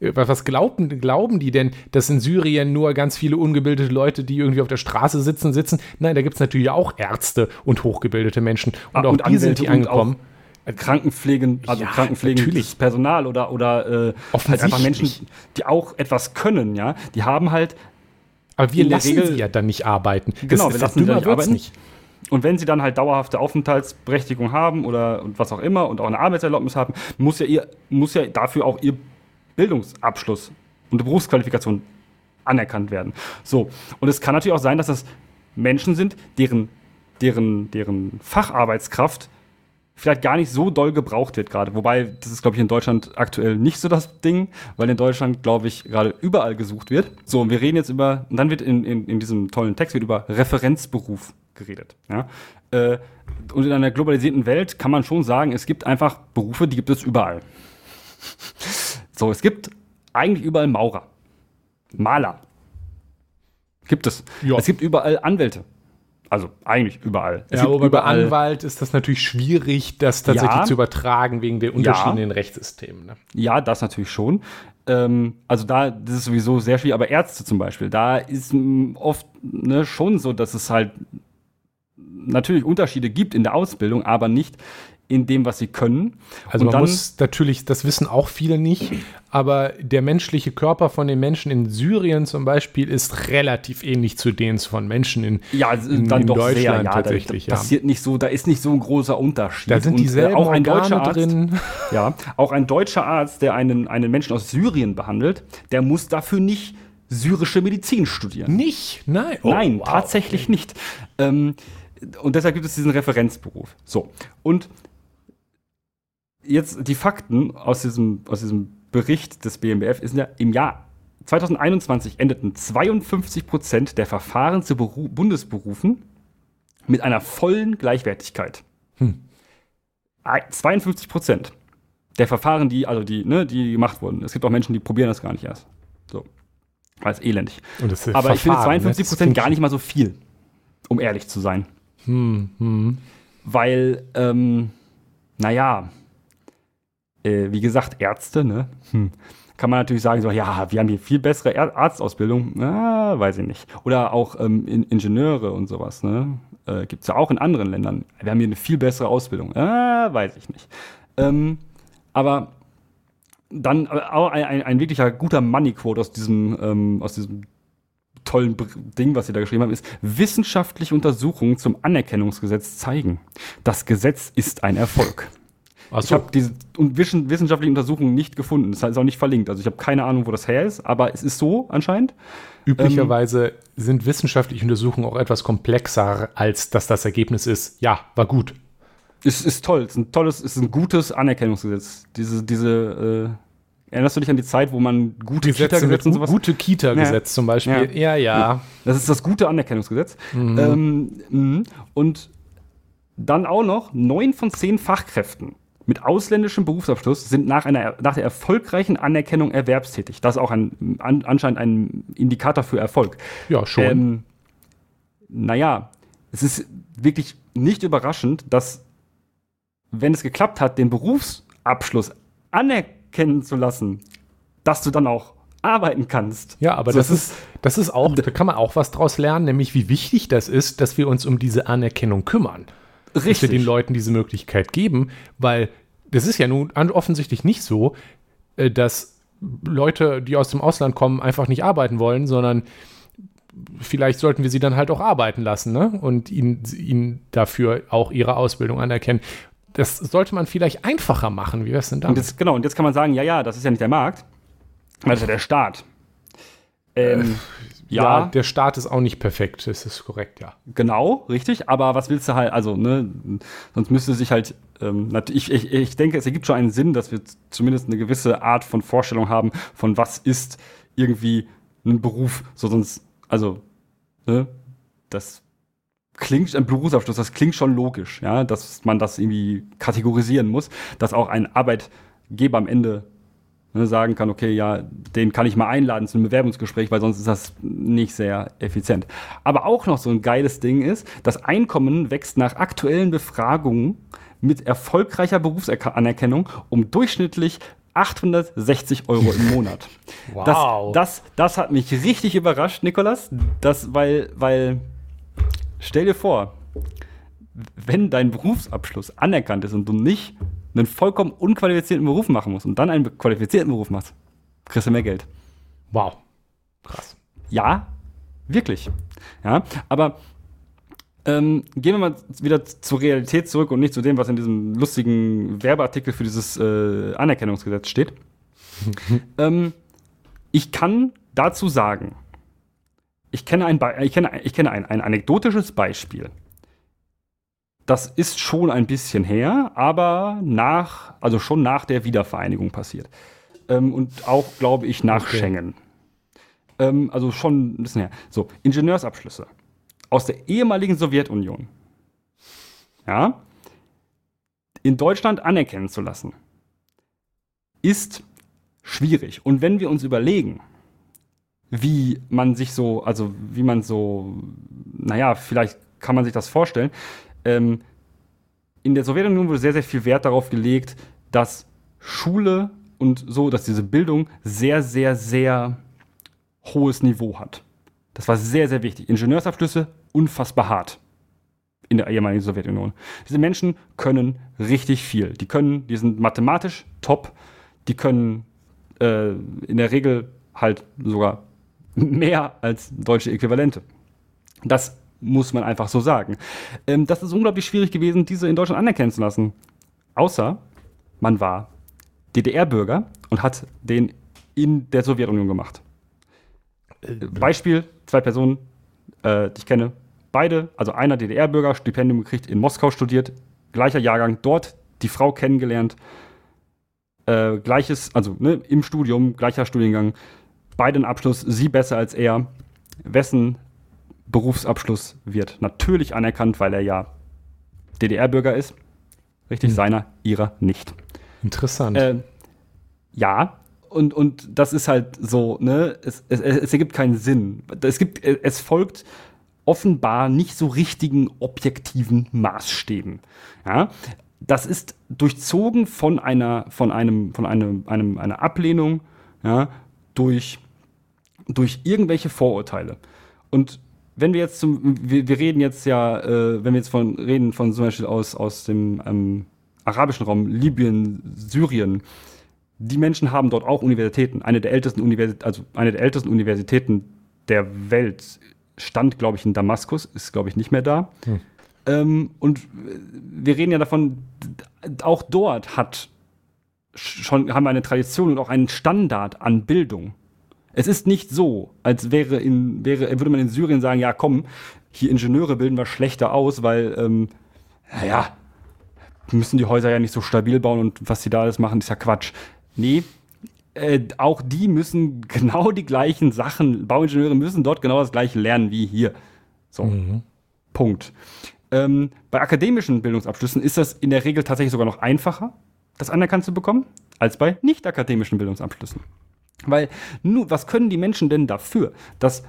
äh, was glauben, glauben die denn, dass in Syrien nur ganz viele ungebildete Leute, die irgendwie auf der Straße sitzen, sitzen? Nein, da gibt es natürlich auch Ärzte und hochgebildete Menschen. Und Ah, auch und die sind die angekommen. Äh, Krankenpflegen, also Ja, Krankenpflegendes natürlich. Personal oder, oder äh, halt einfach Menschen, die auch etwas können, ja. Die haben halt Aber wir lassen Regel- sie ja dann nicht arbeiten. Genau, wir lassen sie dann nicht arbeiten. Und wenn sie dann halt dauerhafte Aufenthaltsberechtigung haben oder und was auch immer und auch eine Arbeitserlaubnis haben, muss ja, ihr, muss ja dafür auch ihr Bildungsabschluss und Berufsqualifikation anerkannt werden. So, und es kann natürlich auch sein, dass das Menschen sind, deren, deren, deren Facharbeitskraft vielleicht gar nicht so doll gebraucht wird gerade. Wobei, das ist, glaube ich, in Deutschland aktuell nicht so das Ding, weil in Deutschland, glaube ich, gerade überall gesucht wird. So, und wir reden jetzt über, und dann wird in, in, in diesem tollen Text wird über Referenzberuf geredet. Ja? Äh, und in einer globalisierten Welt kann man schon sagen, es gibt einfach Berufe, die gibt es überall. So, es gibt eigentlich überall Maurer, Maler. Gibt es. Ja. Es gibt überall Anwälte. Also eigentlich überall. Es Ja, aber bei Anwalt ist das natürlich schwierig, das tatsächlich Ja. zu übertragen wegen der Unterschiede in den Rechtssystemen. Ne? Ja, das natürlich schon. Ähm, also da, das ist sowieso sehr schwierig, aber Ärzte zum Beispiel, da ist m, oft ne, schon so, dass es halt natürlich Unterschiede gibt in der Ausbildung, aber nicht in dem, was sie können. Also Und man muss natürlich, das wissen auch viele nicht, aber der menschliche Körper von den Menschen in Syrien zum Beispiel ist relativ ähnlich zu denen von Menschen in, ja, in, dann in doch Deutschland sehr, ja, tatsächlich. Da, da passiert nicht so, da ist nicht so ein großer Unterschied. ja. Da sind Und, äh, auch ein Organe deutscher Arzt, drin. *laughs* Ja, auch ein deutscher Arzt, der einen, einen Menschen aus Syrien behandelt, der muss dafür nicht syrische Medizin studieren. Nicht? Nein. Oh, Nein, wow. tatsächlich nicht. Ähm, und deshalb gibt es diesen Referenzberuf. So. Und jetzt die Fakten aus diesem, aus diesem Bericht des BMBF ist ja im Jahr 2021 endeten 52 Prozent der Verfahren zu Beru Bundesberufen mit einer vollen Gleichwertigkeit. Hm. Ei- 52 Prozent der Verfahren, die, also die, ne, die gemacht wurden. Es gibt auch Menschen, die probieren das gar nicht erst. So. Weil es elendig. Und das ist Aber ich finde Verfahren, 52 ne? Prozent gar nicht mal so viel, um ehrlich zu sein. Hm, hm. Weil, ähm, naja, äh, wie gesagt, Ärzte, ne? Hm. Kann man natürlich sagen, so, ja, wir haben hier viel bessere Arztausbildung. Ah, weiß ich nicht. Oder auch ähm, in Ingenieure und sowas, ne? Äh, Gibt es ja auch in anderen Ländern. Wir haben hier eine viel bessere Ausbildung. Ah, weiß ich nicht. Ähm, aber dann äh, auch ein, ein, ein wirklicher guter Money-Quote aus diesem, ähm, aus diesem tollen Ding, was sie da geschrieben haben, ist, wissenschaftliche Untersuchungen zum Anerkennungsgesetz zeigen, das Gesetz ist ein Erfolg. Ach Ich so. habe diese un- wischen- wissenschaftlichen Untersuchungen nicht gefunden. Das ist auch nicht verlinkt. Also ich habe keine Ahnung, wo das her ist, aber es ist so anscheinend. Üblicherweise sind wissenschaftliche Untersuchungen auch etwas komplexer, als dass das Ergebnis ist, ja, war gut. Es ist toll. Es ist ein tolles, es ist ein gutes Anerkennungsgesetz. Diese, diese, äh, erinnerst du dich an die Zeit, wo man gute Kita-Gesetze und sowas gute Kita-Gesetz zum Beispiel. Ja, ja. Das ist das gute Anerkennungsgesetz. Ähm, mhm. und dann auch noch neun von zehn Fachkräften mit ausländischem Berufsabschluss sind nach, einer, nach der erfolgreichen Anerkennung erwerbstätig. Das ist auch ein, an, anscheinend ein Indikator für Erfolg. Ja, schon. Ähm, naja, es ist wirklich nicht überraschend, dass, wenn es geklappt hat, den Berufsabschluss anerkennen zu lassen, dass du dann auch arbeiten kannst. Ja, aber So, das, es ist, das ist auch, da kann man auch was draus lernen, nämlich wie wichtig das ist, dass wir uns um diese Anerkennung kümmern. Dass wir Richtig. den Leuten diese Möglichkeit geben, weil das ist ja nun offensichtlich nicht so, äh, dass Leute, die aus dem Ausland kommen, einfach nicht arbeiten wollen, sondern vielleicht sollten wir sie dann halt auch arbeiten lassen ne? und ihnen, ihnen dafür auch ihre Ausbildung anerkennen. Das sollte man vielleicht einfacher machen. Wie wäre es denn Und damit? jetzt, genau, und jetzt kann man sagen, ja, ja, das ist ja nicht der Markt, weil das ist ja der Staat. Ähm, ja, ja, der Staat ist auch nicht perfekt, das ist korrekt, ja. genau, richtig, aber was willst du halt, also, ne, sonst müsste sich halt, ähm, ich, ich, ich denke, es ergibt schon einen Sinn, dass wir zumindest eine gewisse Art von Vorstellung haben, von was ist irgendwie ein Beruf, so sonst, also, ne, das klingt, ein Berufsabschluss, das klingt schon logisch, ja, dass man das irgendwie kategorisieren muss, dass auch ein Arbeitgeber am Ende ne, sagen kann, okay, ja, den kann ich mal einladen zu einem Bewerbungsgespräch, weil sonst ist das nicht sehr effizient. Aber auch noch so ein geiles Ding ist, das Einkommen wächst nach aktuellen Befragungen mit erfolgreicher Berufsanerkennung um durchschnittlich 860 Euro im Monat. *laughs* Wow. Das, das, das hat mich richtig überrascht, Nikolas, das, weil, weil, stell dir vor, wenn dein Berufsabschluss anerkannt ist und du nicht einen vollkommen unqualifizierten Beruf machen musst und dann einen qualifizierten Beruf machst, kriegst du mehr Geld. Wow. Krass. Ja, wirklich. Ja, aber ähm, gehen wir mal wieder zur Realität zurück und nicht zu dem, was in diesem lustigen Werbeartikel für dieses äh, Anerkennungsgesetz steht. *laughs* ähm, ich kann dazu sagen, ich kenne ein, ich kenne, ich kenne ein, ein anekdotisches Beispiel. Das ist schon ein bisschen her, aber nach, also schon nach der Wiedervereinigung passiert. Ähm, und auch, glaube ich, nach okay. Schengen. Ähm, also schon ein bisschen her. So, Ingenieursabschlüsse aus der ehemaligen Sowjetunion. Ja, in Deutschland anerkennen zu lassen, ist schwierig. Und wenn wir uns überlegen, wie man sich so, also wie man so, naja, vielleicht kann man sich das vorstellen. Ähm, in der Sowjetunion wurde sehr, sehr viel Wert darauf gelegt, dass Schule und so, dass diese Bildung sehr, sehr, sehr hohes Niveau hat. Das war sehr, sehr wichtig. Ingenieursabschlüsse unfassbar hart in der ehemaligen Sowjetunion. Diese Menschen können richtig viel. Die können, die sind mathematisch top, die können äh, in der Regel halt sogar *laughs* mehr als deutsche Äquivalente. Das muss man einfach so sagen. Ähm, das ist unglaublich schwierig gewesen, diese in Deutschland anerkennen zu lassen. Außer man war DDR-Bürger und hat den in der Sowjetunion gemacht. Äh, Beispiel, zwei Personen, äh, die ich kenne, beide, also einer DDR-Bürger, Stipendium gekriegt, in Moskau studiert, gleicher Jahrgang, dort die Frau kennengelernt, äh, gleiches, also ne, im Studium, gleicher Studiengang, beide einen Abschluss, sie besser als er. Wessen Berufsabschluss wird natürlich anerkannt, weil er ja DDR-Bürger ist. Richtig, hm. seiner, ihrer nicht. Interessant. Äh, ja, und, und das ist halt so, ne, es, es, es ergibt keinen Sinn. Es gibt, es folgt offenbar nicht so richtigen objektiven Maßstäben. Ja, das ist durchzogen von einer, von einem, von einem, einem, einer Ablehnung, ja, durch, durch irgendwelche Vorurteile. Und wenn wir jetzt zum, wir, wir reden jetzt ja, äh, wenn wir jetzt von reden von zum Beispiel aus, aus dem ähm, arabischen Raum, Libyen, Syrien, die Menschen haben dort auch Universitäten. Eine der ältesten Universitäten, also eine der ältesten Universitäten der Welt stand, glaube ich, in Damaskus, ist, glaube ich, nicht mehr da. Hm. Ähm, und wir reden ja davon, auch dort hat schon, haben wir eine Tradition und auch einen Standard an Bildung. Es ist nicht so, als wäre in, wäre, würde man in Syrien sagen, ja komm, hier Ingenieure bilden wir schlechter aus, weil, ähm, naja, müssen die Häuser ja nicht so stabil bauen und was sie da alles machen, ist ja Quatsch. Nee, äh, auch die müssen *laughs* genau die gleichen Sachen, Bauingenieure müssen dort genau das gleiche lernen wie hier. So, mhm. Punkt. Ähm, bei akademischen Bildungsabschlüssen ist das in der Regel tatsächlich sogar noch einfacher, das anerkannt zu bekommen, als bei nicht akademischen Bildungsabschlüssen. Weil, nun, was können die Menschen denn dafür, dass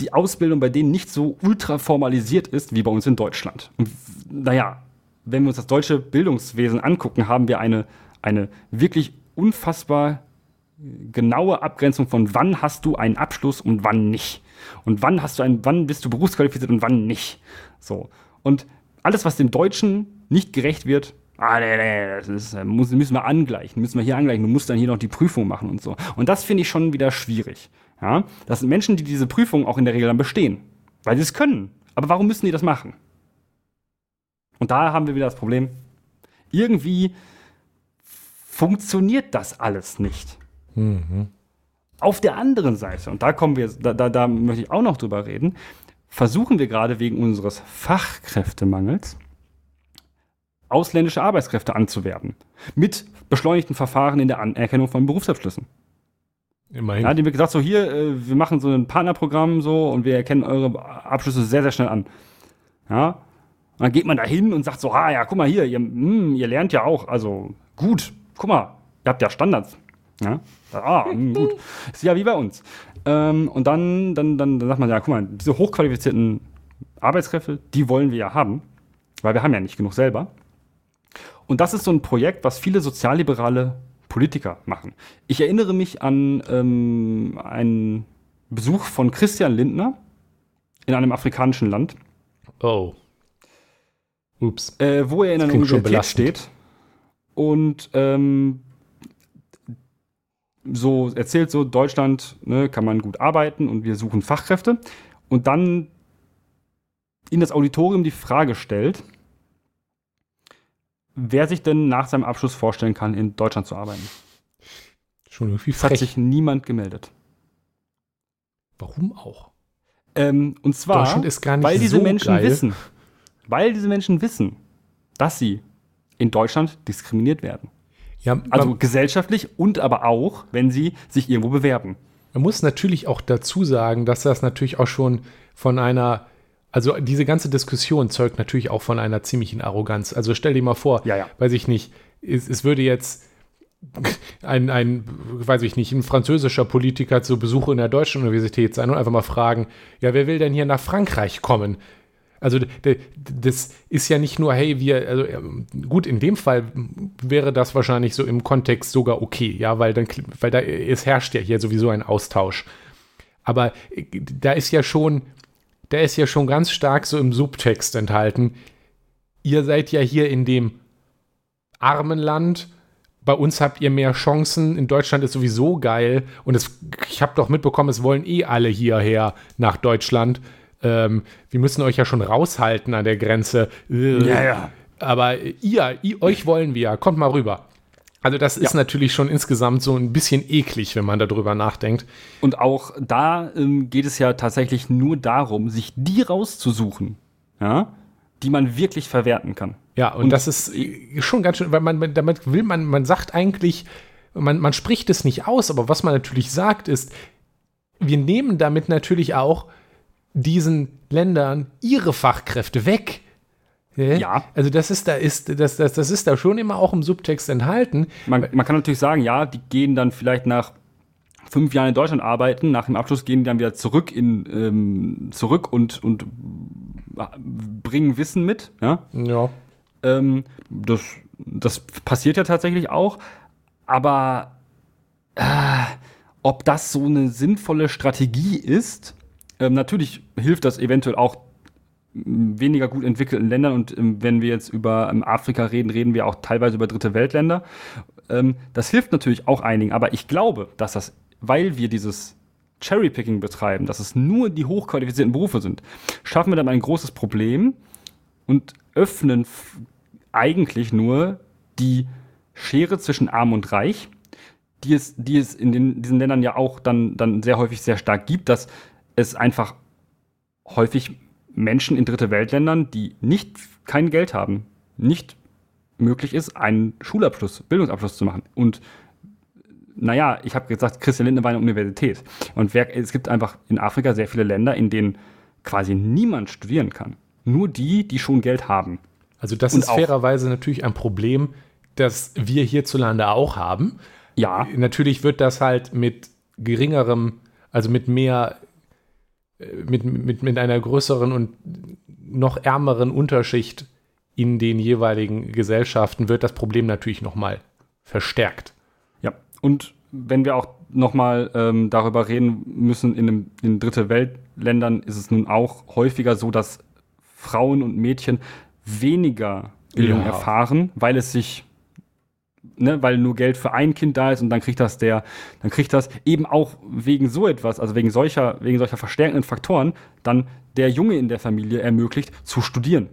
die Ausbildung bei denen nicht so ultra formalisiert ist wie bei uns in Deutschland? Und, naja, wenn wir uns das deutsche Bildungswesen angucken, haben wir eine, eine wirklich unfassbar genaue Abgrenzung von wann hast du einen Abschluss und wann nicht. Und wann hast du einen, wann bist du berufsqualifiziert und wann nicht. So. Und alles, was dem Deutschen nicht gerecht wird, ah, nee, nee, das ist, äh, muss, müssen wir angleichen, müssen wir hier angleichen, du musst dann hier noch die Prüfung machen und so. Und das finde ich schon wieder schwierig. Ja? Das sind Menschen, die diese Prüfung auch in der Regel dann bestehen, weil sie es können. Aber warum müssen die das machen? Und da haben wir wieder das Problem, irgendwie funktioniert das alles nicht. Mhm. Auf der anderen Seite, und da kommen wir, da, da, da möchte ich auch noch drüber reden, versuchen wir gerade wegen unseres Fachkräftemangels ausländische Arbeitskräfte anzuwerben. Mit beschleunigten Verfahren in der Anerkennung von Berufsabschlüssen. Immerhin. Ja, die haben gesagt, so hier, äh, wir machen so ein Partnerprogramm so und wir erkennen eure Abschlüsse sehr, sehr schnell an. Ja. Und dann geht man da hin und sagt so, ah ja, guck mal hier, ihr, mh, hm, ihr lernt ja auch, also gut, guck mal, ihr habt ja Standards. Ja? Ah, hm, gut. *laughs* Ist ja wie bei uns. Ähm, und dann, dann, dann, dann sagt man, ja, guck mal, diese hochqualifizierten Arbeitskräfte, die wollen wir ja haben, weil wir haben ja nicht genug selber. Und das ist so ein Projekt, was viele sozialliberale Politiker machen. Ich erinnere mich an ähm, einen Besuch von Christian Lindner in einem afrikanischen Land. Oh. Ups. Äh, wo er in einer Universität steht und ähm, so erzählt so, Deutschland ne, kann man gut arbeiten und wir suchen Fachkräfte. Und dann in das Auditorium die Frage stellt, wer sich denn nach seinem Abschluss vorstellen kann, in Deutschland zu arbeiten. Schon irgendwie frech. Es hat sich niemand gemeldet. Warum auch? Ähm, und zwar, Deutschland ist gar nicht weil diese so Menschen geil. wissen, weil diese Menschen wissen, dass sie in Deutschland diskriminiert werden. Ja, Also gesellschaftlich und aber auch, wenn sie sich irgendwo bewerben. man muss natürlich auch dazu sagen, dass das natürlich auch schon von einer, also diese ganze Diskussion zeugt natürlich auch von einer ziemlichen Arroganz. Also stell dir mal vor, Ja, ja. weiß ich nicht, es, es würde jetzt ein, ein, weiß ich nicht, ein französischer Politiker zu Besuch in der deutschen Universität sein und einfach mal fragen, ja, wer will denn hier nach Frankreich kommen? Also das ist ja nicht nur, hey, wir, also gut, in dem Fall wäre das wahrscheinlich so im Kontext sogar okay, ja, weil dann, weil da es herrscht ja hier sowieso ein Austausch. Aber äh, da ist ja schon, da ist ja schon ganz stark so im Subtext enthalten. Ihr seid ja hier in dem armen Land. Bei uns habt ihr mehr Chancen. In Deutschland ist sowieso geil. Und es, ich habe doch mitbekommen, es wollen eh alle hierher nach Deutschland. Ähm, wir müssen euch ja schon raushalten an der Grenze. Äh, ja. Aber ihr, ihr, euch wollen wir. Kommt mal rüber. Also das ist Ja. natürlich schon insgesamt so ein bisschen eklig, wenn man darüber nachdenkt. Und auch da ähm, geht es ja tatsächlich nur darum, sich die rauszusuchen, ja, die man wirklich verwerten kann. Ja, und, Und- das ist schon ganz schön, weil man man- damit will man, man sagt eigentlich, man, man spricht es nicht aus, aber was man natürlich sagt ist, wir nehmen damit natürlich auch diesen Ländern ihre Fachkräfte weg. Ja. Also das ist da ist das, das, das ist da schon immer auch im Subtext enthalten. Man, man kann natürlich sagen, ja, die gehen dann vielleicht nach fünf Jahren in Deutschland arbeiten, nach dem Abschluss gehen die dann wieder zurück in ähm, zurück und, und bringen Wissen mit, ja. Ja. Ähm, das, das passiert ja tatsächlich auch. Aber äh, ob das so eine sinnvolle Strategie ist, ähm, natürlich hilft das eventuell auch weniger gut entwickelten Ländern. Und ähm, wenn wir jetzt über ähm, Afrika reden, reden wir auch teilweise über dritte Weltländer. Ähm, das hilft natürlich auch einigen. Aber ich glaube, dass das, weil wir dieses Cherrypicking betreiben, dass es nur die hochqualifizierten Berufe sind, schaffen wir dann ein großes Problem und öffnen eigentlich nur die Schere zwischen Arm und Reich, die es, die es in den, diesen Ländern ja auch dann, dann sehr häufig sehr stark gibt, dass es einfach häufig Menschen in dritte Weltländern, die nicht kein Geld haben, nicht möglich ist, einen Schulabschluss, Bildungsabschluss zu machen. Und naja, ich habe gesagt, Christian Lindner war eine Universität. Und wer, es gibt einfach in Afrika sehr viele Länder, in denen quasi niemand studieren kann. Nur die, die schon Geld haben. Also das Und ist fairerweise natürlich ein Problem, das wir hierzulande auch haben. Ja, Natürlich wird das halt mit geringerem, also mit mehr, mit, mit, mit einer größeren und noch ärmeren Unterschicht in den jeweiligen Gesellschaften wird das Problem natürlich nochmal verstärkt. Ja, und wenn wir auch nochmal ähm, darüber reden müssen, in, einem, in dritte Weltländern ist es nun auch häufiger so, dass Frauen und Mädchen weniger Bildung Ja. erfahren, weil es sich, ne, weil nur Geld für ein Kind da ist und dann kriegt das der, dann kriegt das eben auch wegen so etwas, also wegen solcher, wegen solcher verstärkenden Faktoren, dann der Junge in der Familie ermöglicht zu studieren.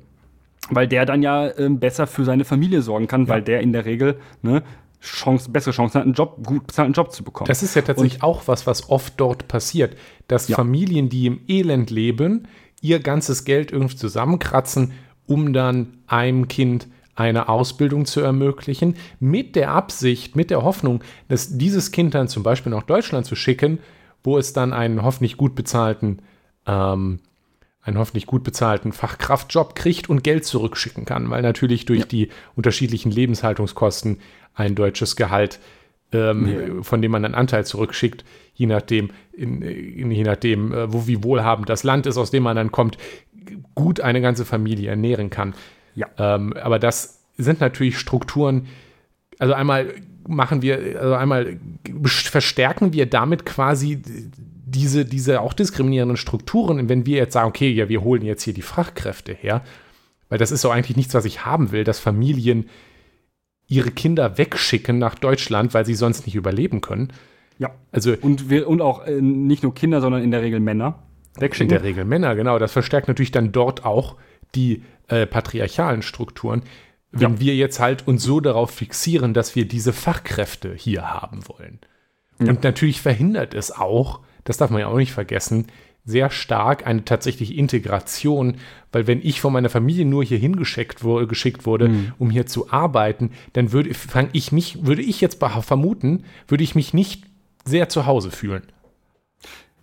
Weil der dann ja ähm, besser für seine Familie sorgen kann, weil der in der Regel ne, Chance, bessere Chancen hat, einen Job, gut bezahlten Job zu bekommen. Das ist ja tatsächlich auch was, was oft dort passiert, dass Ja. Familien, die im Elend leben, ihr ganzes Geld irgendwie zusammenkratzen, um dann einem Kind eine Ausbildung zu ermöglichen, mit der Absicht, mit der Hoffnung, dass dieses Kind dann zum Beispiel nach Deutschland zu schicken, wo es dann einen hoffentlich gut bezahlten, ähm, einen hoffentlich gut bezahlten Fachkraftjob kriegt und Geld zurückschicken kann, weil natürlich durch die unterschiedlichen Lebenshaltungskosten ein deutsches Gehalt, ähm, von dem man einen Anteil zurückschickt, je nachdem, in, in, je nachdem, äh, wo wie wohlhabend das Land ist, aus dem man dann kommt, gut eine ganze Familie ernähren kann. Ja. Ähm, aber das sind natürlich Strukturen, also einmal machen wir, also einmal verstärken wir damit quasi diese, diese auch diskriminierenden Strukturen, Und wenn wir jetzt sagen, okay, ja, wir holen jetzt hier die Fachkräfte her, weil das ist so eigentlich nichts, was ich haben will, dass Familien ihre Kinder wegschicken nach Deutschland, weil sie sonst nicht überleben können. ja. Also Und, wir, und auch äh, nicht nur Kinder, sondern in der Regel Männer in wegschicken. der Regel Männer, genau. Das verstärkt natürlich dann dort auch die äh, patriarchalen Strukturen. Wenn Ja. wir jetzt halt uns so darauf fixieren, dass wir diese Fachkräfte hier haben wollen. Ja. Und natürlich verhindert es auch, das darf man ja auch nicht vergessen, sehr stark eine tatsächliche Integration, weil wenn ich von meiner Familie nur hier hingeschickt wurde, geschickt wurde, mhm. um hier zu arbeiten, dann würde ich mich, würde ich jetzt vermuten, würde ich mich nicht sehr zu Hause fühlen.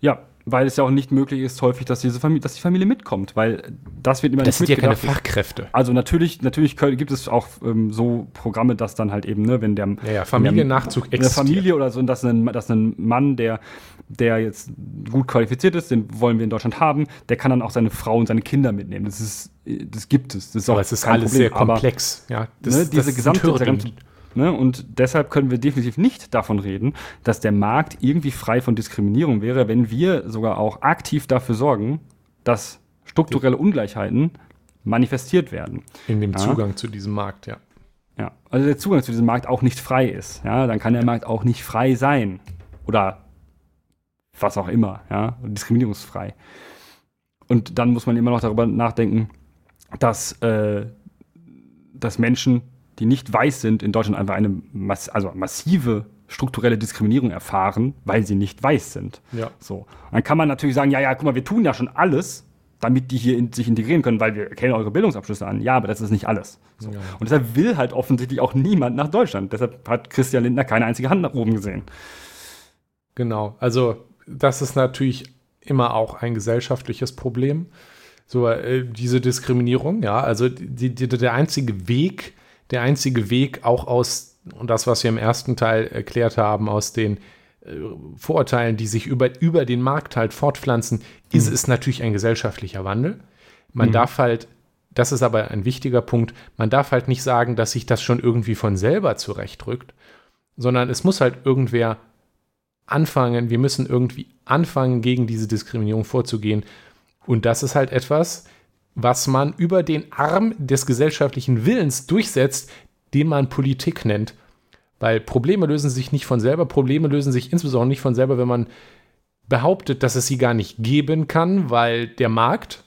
Ja, weil es ja auch nicht möglich ist, häufig, dass diese Familie, dass die Familie mitkommt, weil das wird immer das nicht sind ja keine Fachkräfte. Also natürlich, natürlich gibt es auch ähm, so Programme, dass dann halt eben, ne, wenn der, ja, ja, Familiennachzug existiert. Eine Familie oder so, dass ein, dass ein Mann, der, der jetzt gut qualifiziert ist, den wollen wir in Deutschland haben, der kann dann auch seine Frau und seine Kinder mitnehmen. Das ist, das gibt es. Das ist auch Aber es ist alles Problem. sehr komplex. Aber, ja, das, ne, diese das gesamte, gesamte Ne? Und deshalb können wir definitiv nicht davon reden, dass der Markt irgendwie frei von Diskriminierung wäre, wenn wir sogar auch aktiv dafür sorgen, dass strukturelle Ungleichheiten manifestiert werden. In dem ja? Zugang zu diesem Markt, ja. Ja, also der Zugang zu diesem Markt auch nicht frei ist. Ja, dann kann der Markt auch nicht frei sein. Oder was auch immer, ja, diskriminierungsfrei. Und dann muss man immer noch darüber nachdenken, dass, äh, dass Menschen die nicht weiß sind, in Deutschland einfach eine mass also massive strukturelle Diskriminierung erfahren, weil sie nicht weiß sind. Ja. So. Dann kann man natürlich sagen, ja, ja, guck mal, wir tun ja schon alles, damit die hier in, sich integrieren können, weil wir kennen eure Bildungsabschlüsse an. Ja, aber das ist nicht alles. So. Ja. Und deshalb will halt offensichtlich auch niemand nach Deutschland. Deshalb hat Christian Lindner keine einzige Hand nach oben gesehen. Genau. Also, das ist natürlich immer auch ein gesellschaftliches Problem. So, äh, diese Diskriminierung, ja, also die, die, der einzige Weg, der einzige Weg, auch aus, und das, was wir im ersten Teil erklärt haben, aus den äh, Vorurteilen, die sich über, über den Markt halt fortpflanzen, mhm. ist es natürlich ein gesellschaftlicher Wandel. Man mhm. darf halt, das ist aber ein wichtiger Punkt, man darf halt nicht sagen, dass sich das schon irgendwie von selber zurechtrückt, sondern es muss halt irgendwer anfangen, wir müssen irgendwie anfangen, gegen diese Diskriminierung vorzugehen. Und das ist halt etwas, was man über den Arm des gesellschaftlichen Willens durchsetzt, den man Politik nennt. Weil Probleme lösen sich nicht von selber, Probleme lösen sich insbesondere nicht von selber, wenn man behauptet, dass es sie gar nicht geben kann, weil der Markt,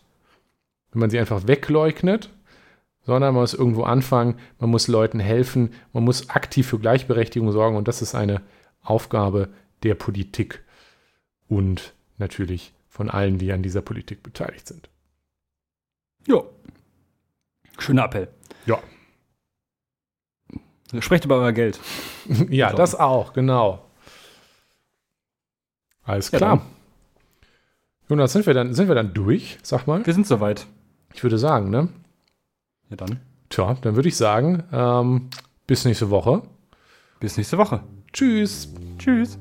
wenn man sie einfach wegleugnet, sondern man muss irgendwo anfangen, man muss Leuten helfen, man muss aktiv für Gleichberechtigung sorgen und das ist eine Aufgabe der Politik und natürlich von allen, die an dieser Politik beteiligt sind. Ja. Schöner Appell. Ja. Sprecht über euer Geld. *laughs* ja, also. das auch, genau. Alles klar. Ja, Jonas, sind wir, dann, sind wir dann durch? Sag mal. Wir sind soweit. Ich würde sagen, ne? Ja, dann. Tja, dann würde ich sagen, ähm, bis nächste Woche. Bis nächste Woche. Tschüss. Tschüss.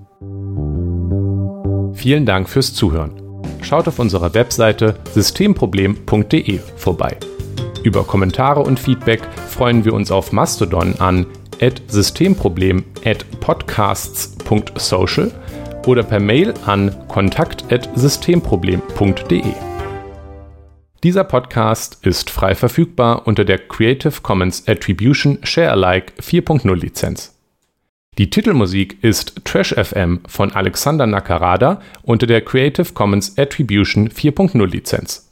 Vielen Dank fürs Zuhören schaut auf unserer Webseite systemproblem.de vorbei. Über Kommentare und Feedback freuen wir uns auf Mastodon an systemproblem at podcasts.social oder per Mail an kontakt@systemproblem.de. Dieser Podcast ist frei verfügbar unter der Creative Commons Attribution Share Alike 4.0 Lizenz. Die Titelmusik ist Trash FM von Alexander Nakarada unter der Creative Commons Attribution 4.0 Lizenz